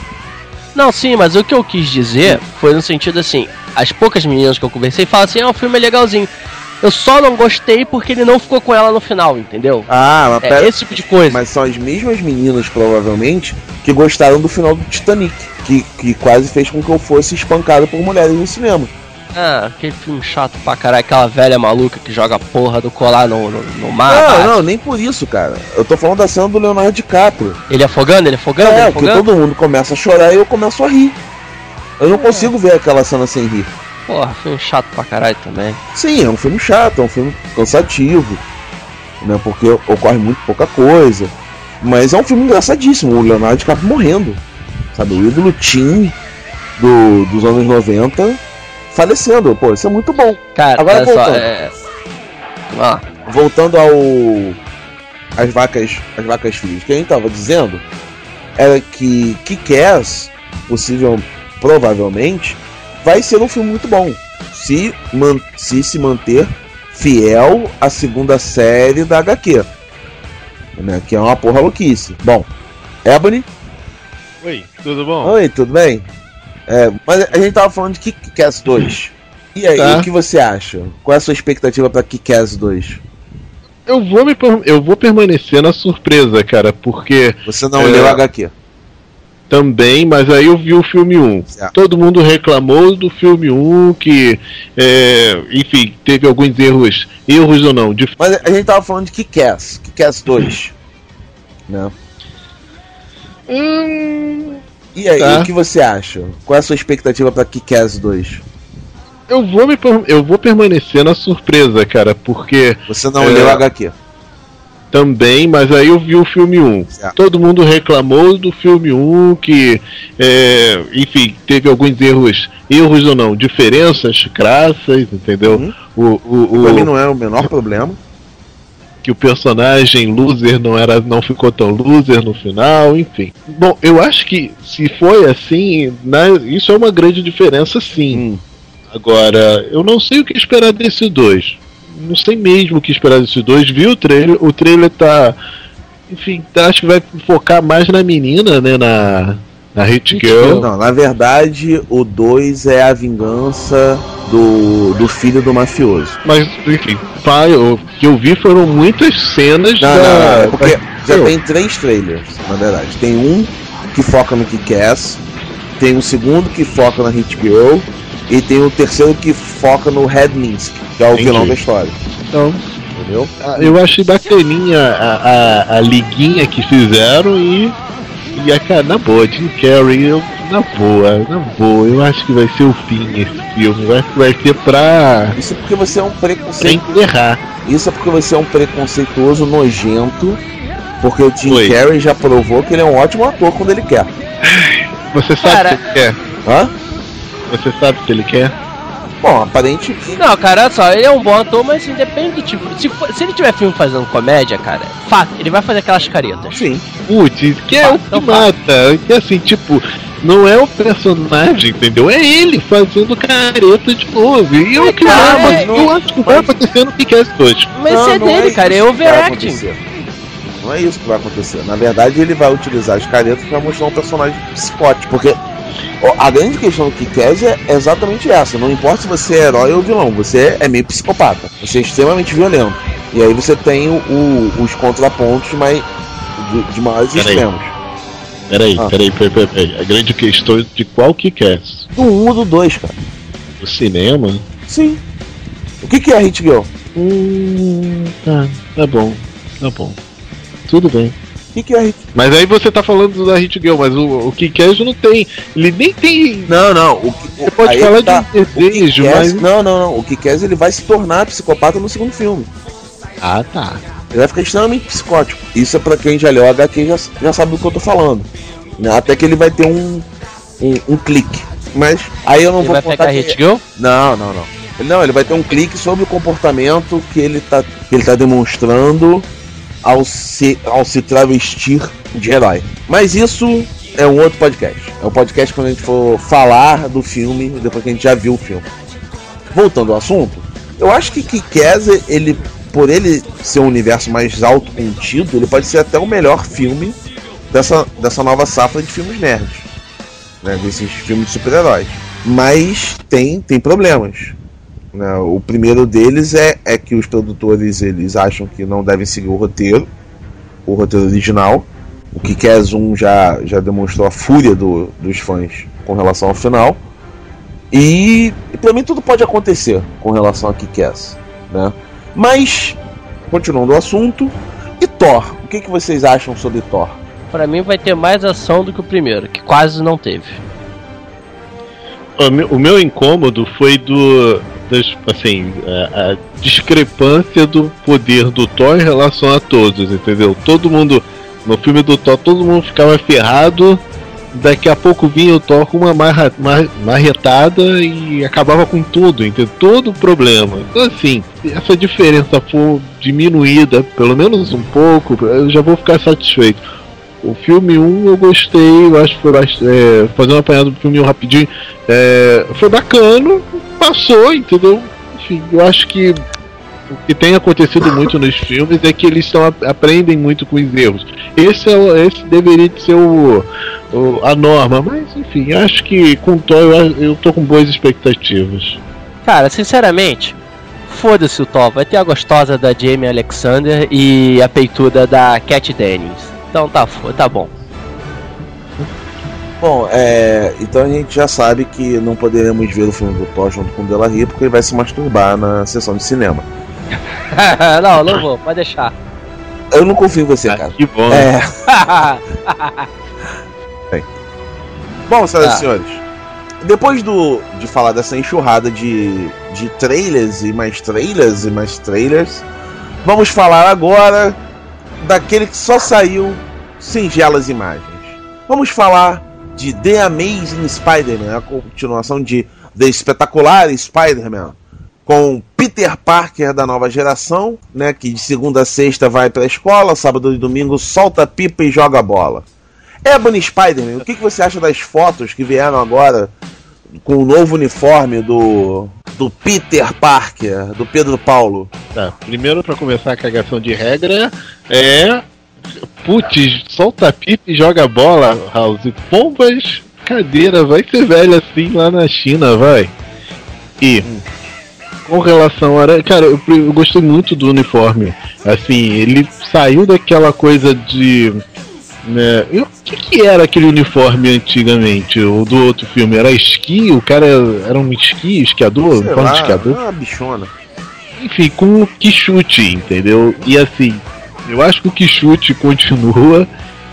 Speaker 3: Não, sim, mas o que eu quis dizer foi no sentido assim: as poucas meninas que eu conversei falam assim, ah, o filme é legalzinho. Eu só não gostei porque ele não ficou com ela no final, entendeu?
Speaker 2: Ah,
Speaker 3: mas é pera... esse tipo de coisa.
Speaker 2: Mas são as mesmas meninas, provavelmente, que gostaram do final do Titanic, que, que quase fez com que eu fosse espancado por mulheres no cinema.
Speaker 3: Ah, aquele filme chato pra caralho, aquela velha maluca que joga porra do colar no, no, no mar.
Speaker 2: Não, não, nem por isso, cara. Eu tô falando da cena do Leonardo DiCaprio.
Speaker 3: Ele afogando, ele afogando?
Speaker 2: É,
Speaker 3: ele
Speaker 2: afogando? porque todo mundo começa a chorar e eu começo a rir. Eu não é. consigo ver aquela cena sem rir.
Speaker 3: Porra, filme chato pra caralho também.
Speaker 2: Sim, é um filme chato, é um filme cansativo. Né, porque ocorre muito pouca coisa. Mas é um filme engraçadíssimo, o Leonardo DiCaprio morrendo. Sabe, o ídolo Tim do, dos anos 90 falecendo. Pô, isso é muito bom.
Speaker 3: Cara, agora voltando. Só, é...
Speaker 2: ah. Voltando ao. As vacas. As vacas frias. O que a gente tava dizendo era que Kick-Ass, possível, provavelmente, vai ser um filme muito bom. Se, man, se se manter fiel à segunda série da HQ. Né, que é uma porra louquice. Bom, Ebony.
Speaker 1: Oi, tudo bom?
Speaker 2: Oi, tudo bem? É, mas a gente tava falando de Kick-Ass 2. E aí, tá. o que você acha? Qual é a sua expectativa pra Kick-Ass 2?
Speaker 1: Eu vou, me, eu vou permanecer na surpresa, cara, porque.
Speaker 2: Você não é, leu HQ?
Speaker 1: Também, mas aí eu vi o filme 1. Certo. Todo mundo reclamou do filme 1, que, é, enfim, teve alguns erros, erros ou não. De...
Speaker 2: Mas a gente tava falando de Kick-Ass, Kick-Ass 2. né? Hum, e aí, tá. o que você acha? Qual é a sua expectativa pra Kick-Ass 2?
Speaker 1: Eu vou, me, eu vou permanecer na surpresa, cara, porque.
Speaker 2: Você não é, leu HQ?
Speaker 1: Também, mas aí eu vi o filme 1. Certo. Todo mundo reclamou do filme 1, que, é, enfim, teve alguns erros, erros ou não, diferenças crassas, entendeu? Uhum.
Speaker 2: O, o, o, pra mim não é o menor problema
Speaker 1: que o personagem loser não era não ficou tão loser no final, enfim. Bom, eu acho que se foi assim, né, isso é uma grande diferença sim. Hum. Agora, eu não sei o que esperar desse dois. Não sei mesmo o que esperar desse dois. Vi o trailer, o trailer tá enfim, acho que vai focar mais na menina, né, na na Hit Girl.
Speaker 2: Não, na verdade, o 2 é a vingança do, do filho do mafioso.
Speaker 1: Mas, enfim, pai, o que eu vi foram muitas cenas
Speaker 2: não, da. Não, é porque já tem três trailers, na verdade. Tem um que foca no Kick-Ass, tem um segundo que foca na Hit Girl, e tem o um terceiro que foca no Red Minsk, que é o Entendi. vilão da história.
Speaker 1: Então. Entendeu? Eu achei bacaninha a, a, a liguinha que fizeram e e a cara, na boa, Jim Carrey, eu, na boa, na boa, eu acho que vai ser o fim esse filme. Vai, vai ser pra.
Speaker 2: Isso é porque você é um preconceituoso.
Speaker 1: Pra enterrar.
Speaker 2: Isso é porque você é um preconceituoso nojento. Porque o Jim Oi. Carrey já provou que ele é um ótimo ator quando ele quer.
Speaker 1: Você sabe o que ele quer?
Speaker 2: Hã?
Speaker 1: Você sabe o que ele quer?
Speaker 2: Bom, aparente.
Speaker 3: Não, cara, olha só, ele é um bom ator, mas assim, depende do tipo. Se, for, se ele tiver filme fazendo comédia, cara, fato, ele vai fazer aquelas caretas.
Speaker 1: Sim. Putz, que é o que mata. Que assim, tipo, não é o personagem, entendeu? É ele fazendo careta de novo. E é o que cara, não, eu acho que vai acontecer no Kick-Ass 2.
Speaker 3: Mas não, é dele, é cara, é overacting.
Speaker 2: Não é isso que vai acontecer. Na verdade, ele vai utilizar as caretas para mostrar um personagem psicótico. Porque a grande questão do Kick-Ass é exatamente essa. Não importa se você é herói ou vilão, você é meio psicopata. Você é extremamente violento. E aí você tem o, o- os contrapontos mais, de, de maiores extremos.
Speaker 1: Peraí,
Speaker 2: Ah.
Speaker 1: peraí, peraí, peraí, peraí. A grande questão é de qual que quer?
Speaker 2: Do 1 ou do 2, cara.
Speaker 1: O cinema?
Speaker 2: Sim. O que, que é Hit Girl?
Speaker 1: Hum, tá, tá bom, tá bom. Tudo bem.
Speaker 2: O que, que é Hit
Speaker 1: Mas aí você tá falando da Hit Girl, mas o, o Kikaz não tem. Ele nem tem.
Speaker 2: Não, não. O,
Speaker 1: Você pode
Speaker 2: aí
Speaker 1: falar
Speaker 2: tá.
Speaker 1: de um desejo,
Speaker 2: O
Speaker 1: mas.
Speaker 2: Não, não, não. O Kikaz ele vai se tornar psicopata no segundo filme.
Speaker 1: Ah, tá.
Speaker 2: Ele vai ficar extremamente psicótico. Isso é pra quem já leu HQ já, já sabe do que eu tô falando. Né? Até que ele vai ter um, um, um clique. Mas aí eu não
Speaker 3: Ele
Speaker 2: vou
Speaker 3: vai
Speaker 2: contar.
Speaker 3: pegar
Speaker 2: que-
Speaker 3: Hit Girl?
Speaker 2: Não, não, não. Não, ele vai ter um clique sobre o comportamento que ele tá, que ele tá demonstrando ao se, ao se travestir de herói. Mas isso é um outro podcast. É o podcast quando a gente for falar do filme, depois que a gente já viu o filme. Voltando ao assunto, eu acho que Kick-Ass, ele, por ele ser um universo mais autocontido, ele pode ser até o melhor filme dessa, dessa nova safra de filmes nerds. Né, desses filmes de super-heróis. Mas tem, tem problemas. Né? O primeiro deles é, é que os produtores eles acham que não devem seguir o roteiro, o roteiro original. O que quer Zoom já, já demonstrou a fúria do- dos fãs com relação ao final. E, e para mim tudo pode acontecer com relação a Kick-Ass, né? Mas, continuando o assunto, e Thor? O que, que vocês acham sobre Thor?
Speaker 3: Pra mim vai ter mais ação do que o primeiro, que quase não teve.
Speaker 1: O meu, o meu incômodo foi do. Assim, a, a discrepância do poder do Thor em relação a todos, entendeu? Todo mundo. No filme do Thor, todo mundo ficava ferrado. Daqui a pouco vinha o Thor com uma marra, mar, marretada e acabava com tudo, entendeu? Todo o problema. Então, assim, se essa diferença for diminuída, pelo menos um pouco, eu já vou ficar satisfeito. O filme 1 eu gostei, eu acho que foi. É, fazendo um apanhado do filme 1 rapidinho. É, foi bacana, passou, entendeu? Enfim, eu acho que o que tem acontecido muito nos filmes é que eles tão, aprendem muito com os erros. Esse, é, esse deveria ser o, o- a norma, mas enfim, acho que com o Thor eu, eu tô com boas expectativas.
Speaker 3: Cara, sinceramente, foda-se o Thor. Vai ter a gostosa da Jamie Alexander e a peituda da Cat Dennings. Então tá, tá bom.
Speaker 2: Bom, é, então a gente já sabe que não poderemos ver o filme do Thor junto com o Delarry porque ele vai se masturbar na sessão de cinema. <laughs>
Speaker 3: não, não vou, pode deixar.
Speaker 2: Eu não confio em você,
Speaker 1: Ah,
Speaker 2: cara.
Speaker 1: que bom.
Speaker 2: É. <laughs> Bom, senhoras
Speaker 3: Tá.
Speaker 2: e senhores, depois do, de falar dessa enxurrada de, de trailers e mais trailers e mais trailers, vamos falar agora daquele que só saiu singelas imagens. Vamos falar de The Amazing Spider-Man, a continuação de The Espetacular Spider-Man, com Peter Parker da nova geração, né, que de segunda a sexta vai pra escola, sábado e domingo solta pipa e joga bola. Ebony Spider-Man, o que, que você acha das fotos que vieram agora com o novo uniforme do, do Peter Parker, do Pedro Paulo?
Speaker 1: Tá, primeiro pra começar a cagação de regra é. Putz, solta pipa e joga bola, House. Pombas, cadeira, vai ser velho assim lá na China, vai. E. Com relação a. Cara, eu, eu gostei muito do uniforme. Assim, ele saiu daquela coisa de. Né, o que, que era aquele uniforme antigamente? O do outro filme? Era esqui? O cara era um esqui, esquiador?
Speaker 2: Sei
Speaker 1: de
Speaker 2: lá,
Speaker 1: esquiador?
Speaker 2: uma bichona.
Speaker 1: enfim, com o Quixute, entendeu? E assim, eu acho que o Quixute continua,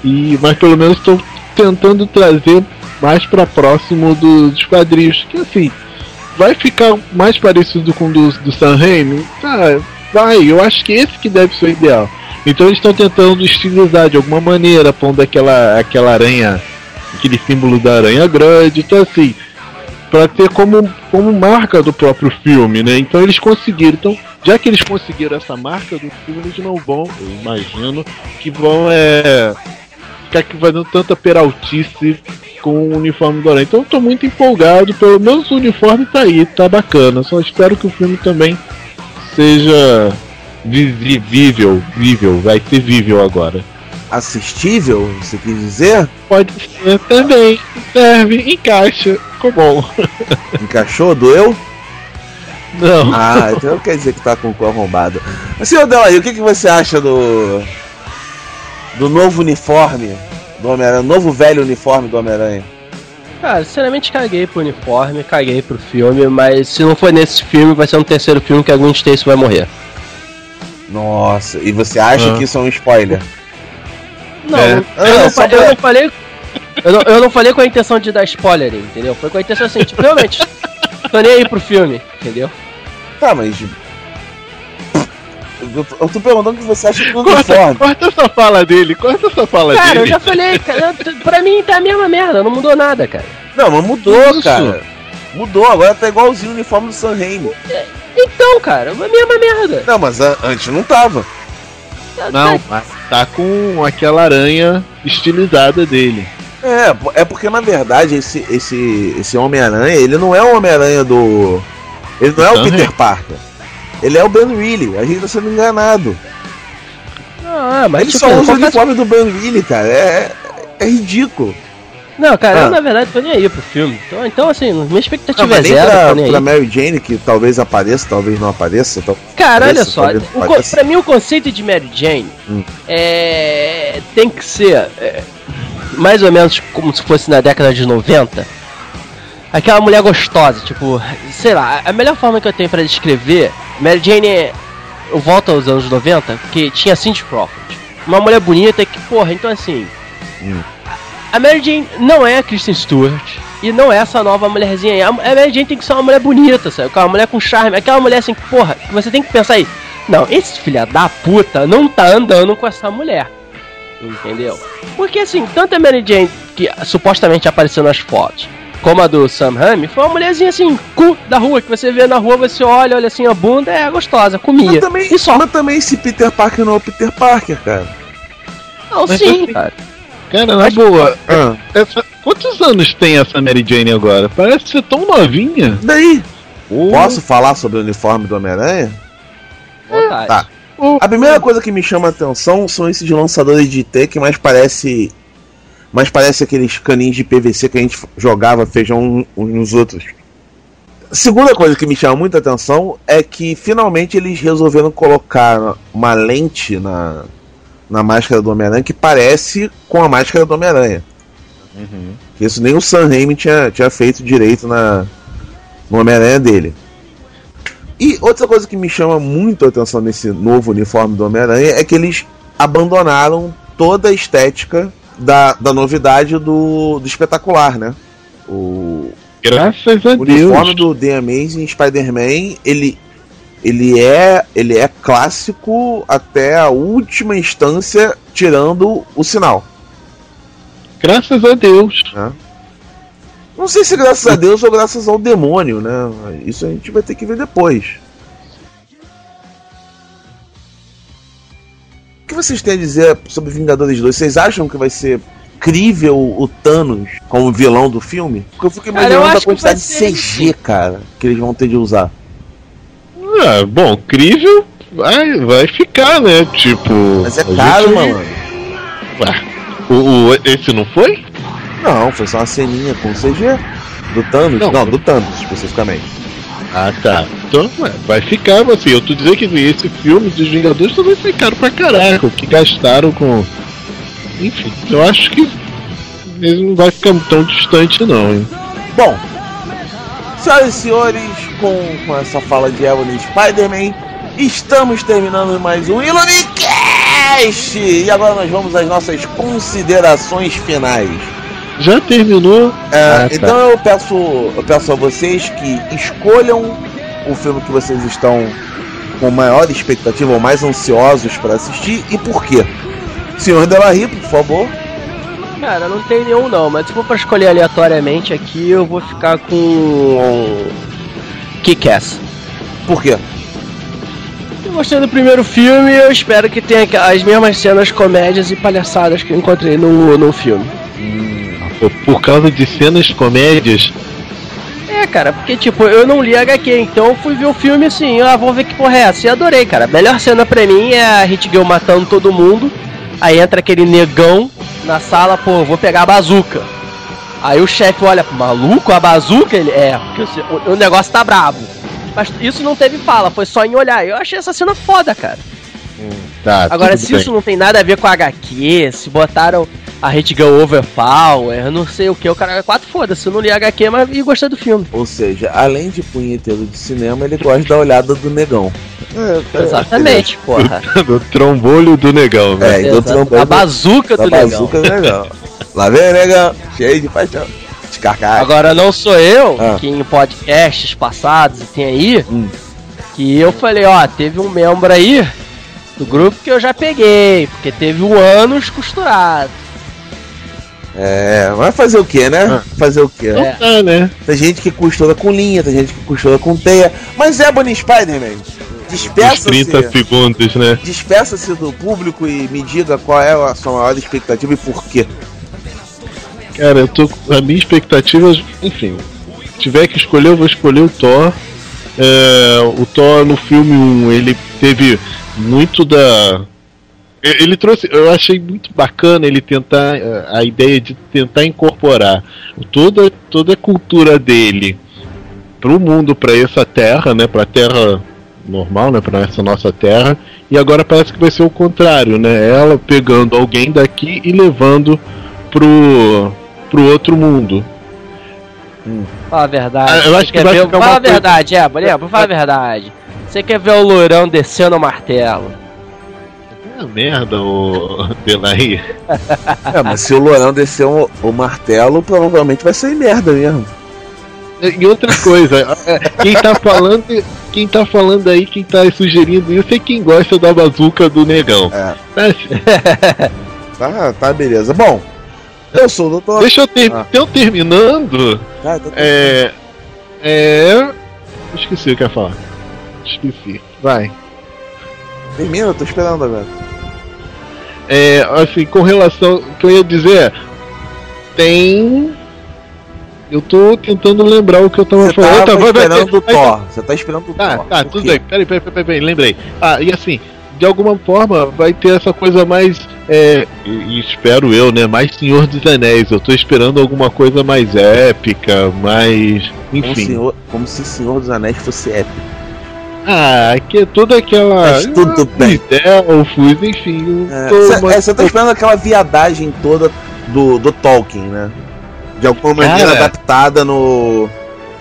Speaker 1: e, mas pelo menos estou tentando trazer mais para próximo do- dos quadrinhos. Que assim, vai ficar mais parecido com o do, do Sam Raimi? Ah, vai, eu acho que esse que deve ser o ideal. Então eles estão tentando estilizar de alguma maneira, pondo aquela, aquela aranha, aquele símbolo da aranha grande, então assim, para ter como, como marca do próprio filme, né? Então eles conseguiram. Então, já que eles conseguiram essa marca do filme, eles não vão, eu imagino, que vão é, ficar aqui fazendo tanta peraltice com o uniforme do Aranha. Então eu tô muito empolgado, pelo menos o uniforme tá aí, tá bacana. Só espero que o filme também seja visível, vível, vai ser vível agora.
Speaker 2: Assistível, você quis dizer?
Speaker 1: Pode ser também, serve, encaixa, ficou bom. <laughs>
Speaker 2: Encaixou? Doeu?
Speaker 3: Não.
Speaker 2: Ah, então quer dizer que tá com o cu arrombado. Senhor Delaí, o que, que você acha do. do novo uniforme do Homem-Aranha? Novo velho uniforme do Homem-Aranha?
Speaker 3: Cara, sinceramente caguei pro uniforme, caguei pro filme, mas se não for nesse filme, vai ser um terceiro filme que a Gwen Stacy vai morrer.
Speaker 2: Nossa, e você acha
Speaker 1: Ah.
Speaker 2: que isso é um spoiler?
Speaker 3: Não,
Speaker 1: É.
Speaker 3: eu,
Speaker 2: Ah,
Speaker 3: não, eu não falei. Eu não, eu não falei com a intenção de dar spoiler, entendeu? Foi com a intenção assim, tipo, realmente, tô nem aí pro filme, entendeu?
Speaker 2: Tá, mas. Eu tô, eu tô perguntando o que você acha do
Speaker 1: Corta,
Speaker 2: uniforme.
Speaker 1: corta essa fala dele, corta essa fala
Speaker 3: Cara, eu
Speaker 1: dele.
Speaker 3: já falei, cara, eu- pra mim tá a mesma merda, não mudou nada, cara.
Speaker 2: Não, mas mudou,
Speaker 1: Isso.
Speaker 2: cara. Mudou, agora tá igualzinho o uniforme do San Raimi.
Speaker 3: Então, cara, a mesma merda.
Speaker 2: Não, mas a- antes não tava.
Speaker 1: Não, mas tá com aquela aranha estilizada dele.
Speaker 2: É, é porque na verdade esse, esse, esse Homem-Aranha, ele não é o Homem-Aranha do. Ele não é o Peter. Parker. Ele é o Ben Reilly. A gente tá sendo enganado.
Speaker 3: Ah, mas
Speaker 2: ele
Speaker 3: tipo,
Speaker 2: só usa o
Speaker 3: qualquer-
Speaker 2: uniforme do Ben Reilly, cara. É, é ridículo.
Speaker 3: Não, cara,
Speaker 2: Ah.
Speaker 3: eu na verdade tô nem aí pro filme. Então, então assim, minha
Speaker 2: Não,
Speaker 3: expectativa
Speaker 2: mas
Speaker 3: é
Speaker 2: nem
Speaker 3: zero,
Speaker 2: pra,
Speaker 3: nem
Speaker 2: pra
Speaker 3: aí.
Speaker 2: Mary Jane, que talvez apareça, talvez não apareça. Então...
Speaker 3: Cara, olha só, o, pra mim o conceito de Mary Jane
Speaker 2: Hum.
Speaker 3: é, tem que ser é, mais ou menos como se fosse na década de 90. Aquela mulher gostosa, tipo, sei lá, a melhor forma que eu tenho pra descrever Mary Jane é. Eu volto aos anos 90, que tinha Cindy Crawford. Uma mulher bonita que, porra, então assim.
Speaker 2: Hum.
Speaker 3: A Mary Jane não é a Kristen Stewart. E não é essa nova mulherzinha aí. A Mary Jane tem que ser uma mulher bonita, sabe? Aquela mulher com charme. Aquela mulher assim, que, porra, que você tem que pensar aí. Não, esse filha da puta não tá andando com essa mulher. Entendeu? Porque assim, tanto a Mary Jane, que supostamente apareceu nas fotos, como a do Sam Raimi, foi uma mulherzinha assim, cu da rua, que você vê na rua, você olha, olha assim, a bunda, é gostosa, comia.
Speaker 2: Mas também,
Speaker 3: E só.
Speaker 2: mas também esse Peter Parker não é o Peter Parker, cara.
Speaker 3: Não,
Speaker 1: Mas
Speaker 3: sim,
Speaker 1: assim,
Speaker 3: cara.
Speaker 1: Cara, na boa,
Speaker 2: Ah,
Speaker 1: essa- quantos anos tem essa Mary Jane agora? Parece ser tão novinha.
Speaker 2: daí, posso falar sobre o uniforme do Homem-Aranha? Tá. A primeira coisa que me chama a atenção são esses lançadores de T que mais parece. Mais parece aqueles caninhos de PVC que a gente jogava feijão uns nos outros. Segunda coisa que me chama muita atenção é que finalmente eles resolveram colocar uma lente na, na máscara do Homem-Aranha que parece com a máscara do Homem-Aranha. Que Isso nem o Sam Raimi tinha, tinha feito direito na, no Homem-Aranha dele. E outra coisa que me chama muito a atenção nesse novo uniforme do Homem-Aranha é que eles abandonaram toda a estética da, da novidade do, do espetacular, né? O,
Speaker 1: graças a
Speaker 2: o uniforme
Speaker 1: Deus.
Speaker 2: do The Amazing Spider-Man, ele, ele, é, ele é clássico até a última instância, tirando o sinal.
Speaker 1: Graças a Deus.
Speaker 2: Não sei se graças a Deus ou graças ao demônio, né? Isso a gente vai ter que ver depois. O que vocês têm a dizer sobre Vingadores 2? Vocês acham que vai ser crível o Thanos como vilão do filme? Porque eu fico
Speaker 3: Cara, eu
Speaker 2: imaginando a quantidade de CG, cara, que eles vão ter de usar.
Speaker 1: Ah, bom, crível vai, vai ficar, né? Tipo.
Speaker 2: Mas é caro,
Speaker 1: gente-
Speaker 2: mano.
Speaker 1: Ué, o, o- esse não foi?
Speaker 2: Não, foi só uma ceninha com CG. Do Thanos?
Speaker 1: Não.
Speaker 2: Não, do Thanos, especificamente.
Speaker 1: Ah, tá. Então, ué, vai ficar, assim, eu tô dizendo que esse filme dos Vingadores também foi caro pra caraca. O que gastaram com. Enfim, eu acho que ele não vai ficar tão distante, não, hein?
Speaker 2: Bom, senhoras e senhores, com, com essa fala de Evelyn Spider-Man, estamos terminando mais um Ilumicast! E agora nós vamos às nossas considerações finais.
Speaker 1: Já terminou?
Speaker 2: É,
Speaker 1: Ah, tá.
Speaker 2: Então eu peço, eu peço a vocês que escolham o filme que vocês estão com maior expectativa ou mais ansiosos para assistir e por quê. Senhor Delarry, por favor.
Speaker 3: Cara, não tem nenhum não, mas se for pra escolher aleatoriamente aqui, eu vou ficar com. Kick-Ass.
Speaker 2: Por quê?
Speaker 3: Eu gostei do primeiro filme eu espero que tenha as mesmas cenas comédias e palhaçadas que eu encontrei no, no filme.
Speaker 1: Por, por causa de cenas comédias.
Speaker 3: É, cara, porque tipo, eu não li HQ, então fui ver o filme assim, ah, vamos ver que porra é essa. E adorei, cara. A melhor cena pra mim é a Hit Girl matando todo mundo. Aí entra aquele negão na sala, pô, vou pegar a bazuca. Aí o chefe olha, maluco, a bazuca? Ele, é, porque o- o negócio tá brabo. Mas isso não teve fala, foi só em olhar. Eu achei essa cena foda, cara.
Speaker 1: Tá,
Speaker 3: Agora, se
Speaker 1: bem.
Speaker 3: isso não tem nada a ver com a HQ, se botaram a Hate Girl Overpower, não sei o que, o cara é quatro foda-se, eu não li a HQ, mas e gostei do filme.
Speaker 2: Ou seja, além de punheteiro de cinema, ele gosta da olhada do negão. É, é,
Speaker 3: Exatamente, porra. <laughs>
Speaker 1: do trombolho do negão, né?
Speaker 2: É, do trombone
Speaker 3: a bazuca
Speaker 2: da
Speaker 3: do negão.
Speaker 2: bazuca do negão. Lá vem o negão, cheio de paixão. Descarcar.
Speaker 3: Agora não sou eu,
Speaker 2: Ah.
Speaker 3: que em podcasts passados e tem aí,
Speaker 2: Hum.
Speaker 3: que eu falei, ó, teve um membro aí do grupo que eu já peguei, porque teve um ânus costurado.
Speaker 2: É, vai fazer o que, né?
Speaker 1: Ah.
Speaker 2: Fazer o quê?
Speaker 1: Não
Speaker 3: É.
Speaker 1: tá, né?
Speaker 2: Tem gente que costura com linha, tem gente que costura com teia. Mas é Bonnie Spider-Man. Despeça-se.
Speaker 1: 30 segundos, né?
Speaker 2: Despeça-se do público e me diga qual é a sua maior expectativa e por quê.
Speaker 1: Cara, eu tô. A minha expectativa, enfim. Se tiver que escolher, eu vou escolher o Thor. É, o Thor no filme 1, ele teve muito da. Ele trouxe. Eu achei muito bacana ele tentar. eh, A ideia de tentar incorporar toda, toda a cultura dele pro mundo, pra essa terra, né? Pra terra normal, né? Pra essa nossa terra. E agora parece que vai ser o contrário, né? Ela pegando alguém daqui e levando pro, pro outro mundo.
Speaker 3: Fala a verdade.
Speaker 1: Ah, eu acho que vai
Speaker 3: ver...
Speaker 1: ficar
Speaker 3: Fala a
Speaker 1: coisa-
Speaker 3: verdade, é, fala a verdade. Você quer ver o lourão descendo o martelo?
Speaker 1: É merda, o <laughs> Delaí.
Speaker 2: É, mas se o Lourão descer o, o martelo, provavelmente vai ser merda mesmo.
Speaker 1: E outra coisa, quem tá falando, quem tá falando aí, quem tá sugerindo isso é quem gosta da bazuca do negão.
Speaker 2: É.
Speaker 1: Tá, <laughs>
Speaker 2: Tá, tá, beleza. Bom, eu sou o doutor.
Speaker 1: Deixa eu ter,
Speaker 2: Ah.
Speaker 1: terminando,
Speaker 2: Tá, tá, tá.
Speaker 1: é, é, esqueci o que eu ia falar. Esqueci. Vai.
Speaker 2: Termina, eu tô esperando agora.
Speaker 1: É, assim, com relação, o que eu ia dizer, é, tem Eu tô tentando lembrar o que eu tava
Speaker 2: Você
Speaker 1: falando.
Speaker 2: tava
Speaker 1: Tá,
Speaker 2: esperando o
Speaker 1: vai,
Speaker 2: Thor. Você tá esperando o
Speaker 1: Tá,
Speaker 2: Thor.
Speaker 1: tá,
Speaker 2: Por
Speaker 1: tudo bem. Peraí, peraí, peraí, peraí, lembrei. Ah, e assim, de alguma forma vai ter essa coisa mais. É, e, espero eu, né? Mais Senhor dos Anéis. Eu tô esperando alguma coisa mais épica, mais.
Speaker 2: Como,
Speaker 1: Enfim.
Speaker 2: senhor, como se Senhor dos Anéis fosse épico.
Speaker 1: Ah, que é toda aquela.
Speaker 2: Mas tudo
Speaker 1: ah,
Speaker 2: bem.
Speaker 1: Elfos, enfim. eu tô
Speaker 2: Você
Speaker 1: mais-
Speaker 2: tá esperando aquela viadagem toda do, do Tolkien, né? De alguma maneira
Speaker 1: Cara.
Speaker 2: adaptada no.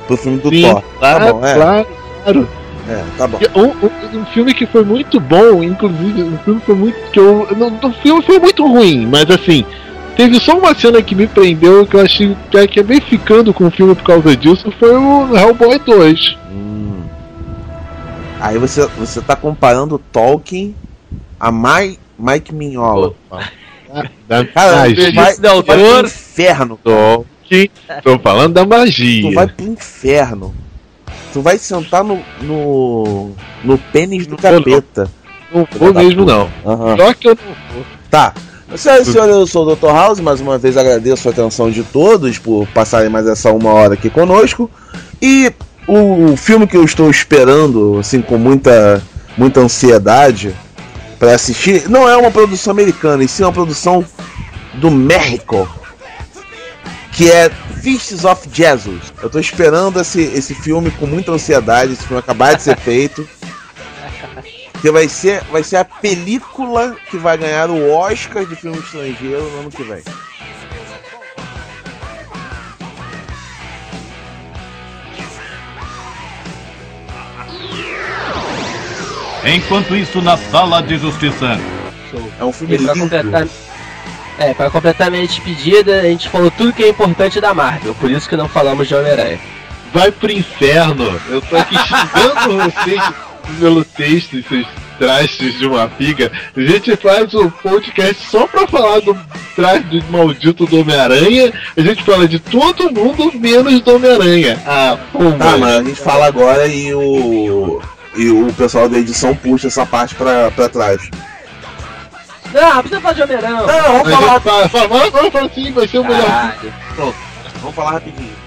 Speaker 2: pro filme do
Speaker 1: Sim,
Speaker 2: Thor.
Speaker 1: claro,
Speaker 2: Tá bom, é.
Speaker 1: claro, claro.
Speaker 2: É, tá bom.
Speaker 1: Um, um- um filme que foi muito bom, inclusive, um filme foi muito. que eu. Não, o filme foi muito ruim, mas assim. Teve só uma cena que me prendeu que eu achei que acabei ficando com o filme por causa disso, foi o Hellboy 2.
Speaker 2: Hum. Aí você, você tá comparando o Tolkien a Mai, Mike Mignola.
Speaker 1: Da
Speaker 2: Cara, tu
Speaker 1: magia
Speaker 2: vai,
Speaker 3: do
Speaker 2: tu vai pro inferno.
Speaker 1: Tolkien. Tô falando da
Speaker 2: Tu
Speaker 1: magia.
Speaker 2: vai pro inferno. Tu vai sentar no. no. no pênis do
Speaker 1: Não
Speaker 2: capeta.
Speaker 1: Não vou mesmo, não. Só que eu não vou.
Speaker 2: Tá. Senhoras e senhores, eu sou o Dr. House, mais uma vez agradeço a atenção de todos por passarem mais essa uma hora aqui conosco. E o filme que eu estou esperando, assim, com muita, muita ansiedade para assistir, não é uma produção americana, e sim uma produção do México, que é Fists of Jesus. Eu tô esperando esse, esse filme com muita ansiedade, esse filme acabar de ser <laughs> feito. Que vai ser, vai ser a película que vai ganhar o Oscar de filme estrangeiro no ano que vem.
Speaker 6: Enquanto isso, na sala de justiça.
Speaker 2: É um filme
Speaker 3: pra
Speaker 2: lindo.
Speaker 3: É, pra completar minha despedida, a gente falou tudo que é importante da Marvel, por isso que não falamos de Homem-Aranha.
Speaker 1: Vai pro inferno. Eu tô aqui xingando <laughs> vocês pelo texto e seus trastes de uma figa. A gente faz o podcast só pra falar do traste maldito do Homem-Aranha. A gente fala de todo mundo menos do Homem-Aranha. Ah, pô,
Speaker 2: Tá, mas a gente fala agora e o. E o pessoal da edição puxa essa parte pra, pra trás.
Speaker 3: Não, não precisa falar de Homem-Aranha. não.
Speaker 2: Não, vamos falar.
Speaker 1: gente fala, fala, fala, fala, fala assim, vai ser o melhor.
Speaker 3: Caralho.
Speaker 2: Vamos falar rapidinho.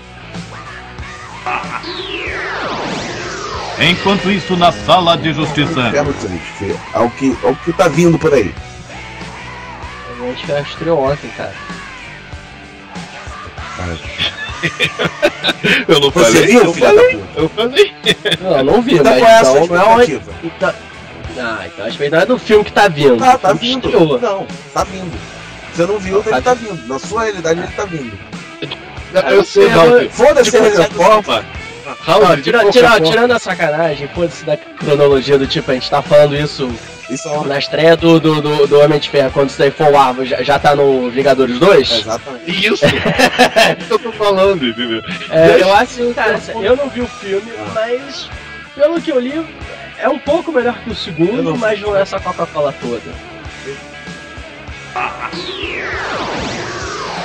Speaker 6: Enquanto isso, na sala de justiça.
Speaker 2: Triste. É o que, é o que tá vindo por aí.
Speaker 3: A gente estreou ontem, cara.
Speaker 1: Eu não
Speaker 2: Você
Speaker 1: falei?
Speaker 2: viu,
Speaker 1: eu falei, eu falei.
Speaker 3: Não, não vi,
Speaker 2: Então
Speaker 3: mas
Speaker 2: é
Speaker 3: então não é? Então... Ah, então a expectativa é do filme que tá vindo.
Speaker 2: Tá, tá
Speaker 3: que
Speaker 2: vindo.
Speaker 3: estreou.
Speaker 2: Não, tá vindo. Você não viu,
Speaker 3: Tá
Speaker 2: ele tá vindo. Na sua realidade, ele tá vindo.
Speaker 1: Eu sei, não.
Speaker 2: Foda-se
Speaker 1: De
Speaker 2: a
Speaker 1: qualquer
Speaker 2: realidade.
Speaker 1: forma.
Speaker 3: Não,
Speaker 1: Raul, de
Speaker 3: tira, tira, tirando a sacanagem, foda-se da cronologia do tipo, a gente tá falando isso
Speaker 2: Isso é uma...
Speaker 3: na estreia do, do, do, do Homem de Ferro, quando isso aí for o Arvo, já, já tá no Vingadores 2?
Speaker 2: Exatamente.
Speaker 1: Isso! É <laughs> isso que eu tô falando, entendeu?
Speaker 3: É, eu acho que, cara, eu não vi o filme, mas pelo que eu li, é um pouco melhor que o segundo,
Speaker 2: não
Speaker 3: mas não é essa Coca-Cola toda.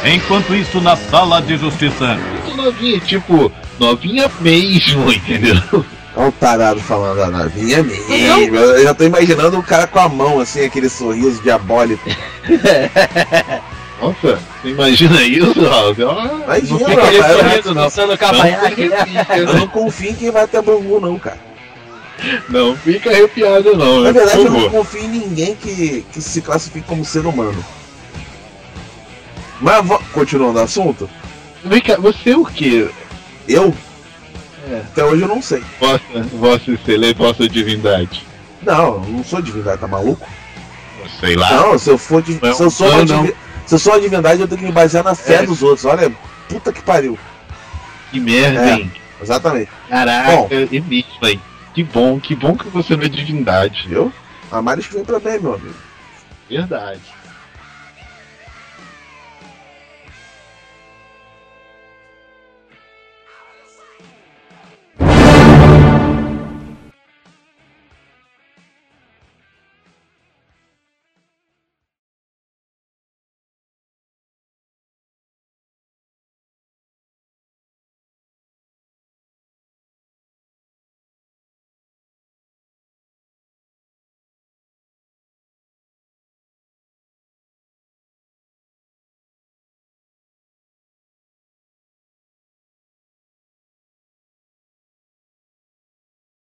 Speaker 6: Enquanto isso, na sala de justiça.
Speaker 1: Muito novinha, tipo, novinha mesmo, entendeu?
Speaker 2: Olha o tarado falando da navinha mesmo. Eu já tô imaginando o cara com a mão, assim, aquele sorriso diabólico. <laughs>
Speaker 1: Nossa, você imagina isso, Raul? Ó,
Speaker 2: Imagina,
Speaker 1: não fica
Speaker 2: rapaz, eu-
Speaker 1: não. Não
Speaker 3: cavanhaque,
Speaker 2: Eu não confio em quem vai até Bangu, não, cara.
Speaker 1: Não fica arrepiado, não.
Speaker 2: Na
Speaker 1: né?
Speaker 2: verdade, eu não confio em ninguém que, que se classifique como ser humano. Mas, continuando o assunto,
Speaker 1: Vem cá, você é o quê?
Speaker 2: eu,
Speaker 1: É.
Speaker 2: até hoje eu não sei.
Speaker 1: Vossa, vossa excelência, vossa divindade.
Speaker 2: Não, eu não sou divindade, tá maluco?
Speaker 1: Sei lá.
Speaker 2: Não, se eu for de,
Speaker 1: Não,
Speaker 2: se eu sou
Speaker 1: não,
Speaker 2: uma
Speaker 1: não.
Speaker 2: se eu sou uma divindade, eu tenho que me basear na fé
Speaker 1: É.
Speaker 2: dos outros. Olha, puta que pariu.
Speaker 1: Que merda,
Speaker 2: É.
Speaker 1: hein?
Speaker 2: Exatamente.
Speaker 1: Caraca,
Speaker 2: Bom.
Speaker 1: é mesmo, hein? Que bom, que bom que você não é divindade.
Speaker 2: Viu? A Maris que vem pra bem, meu amigo.
Speaker 1: Verdade.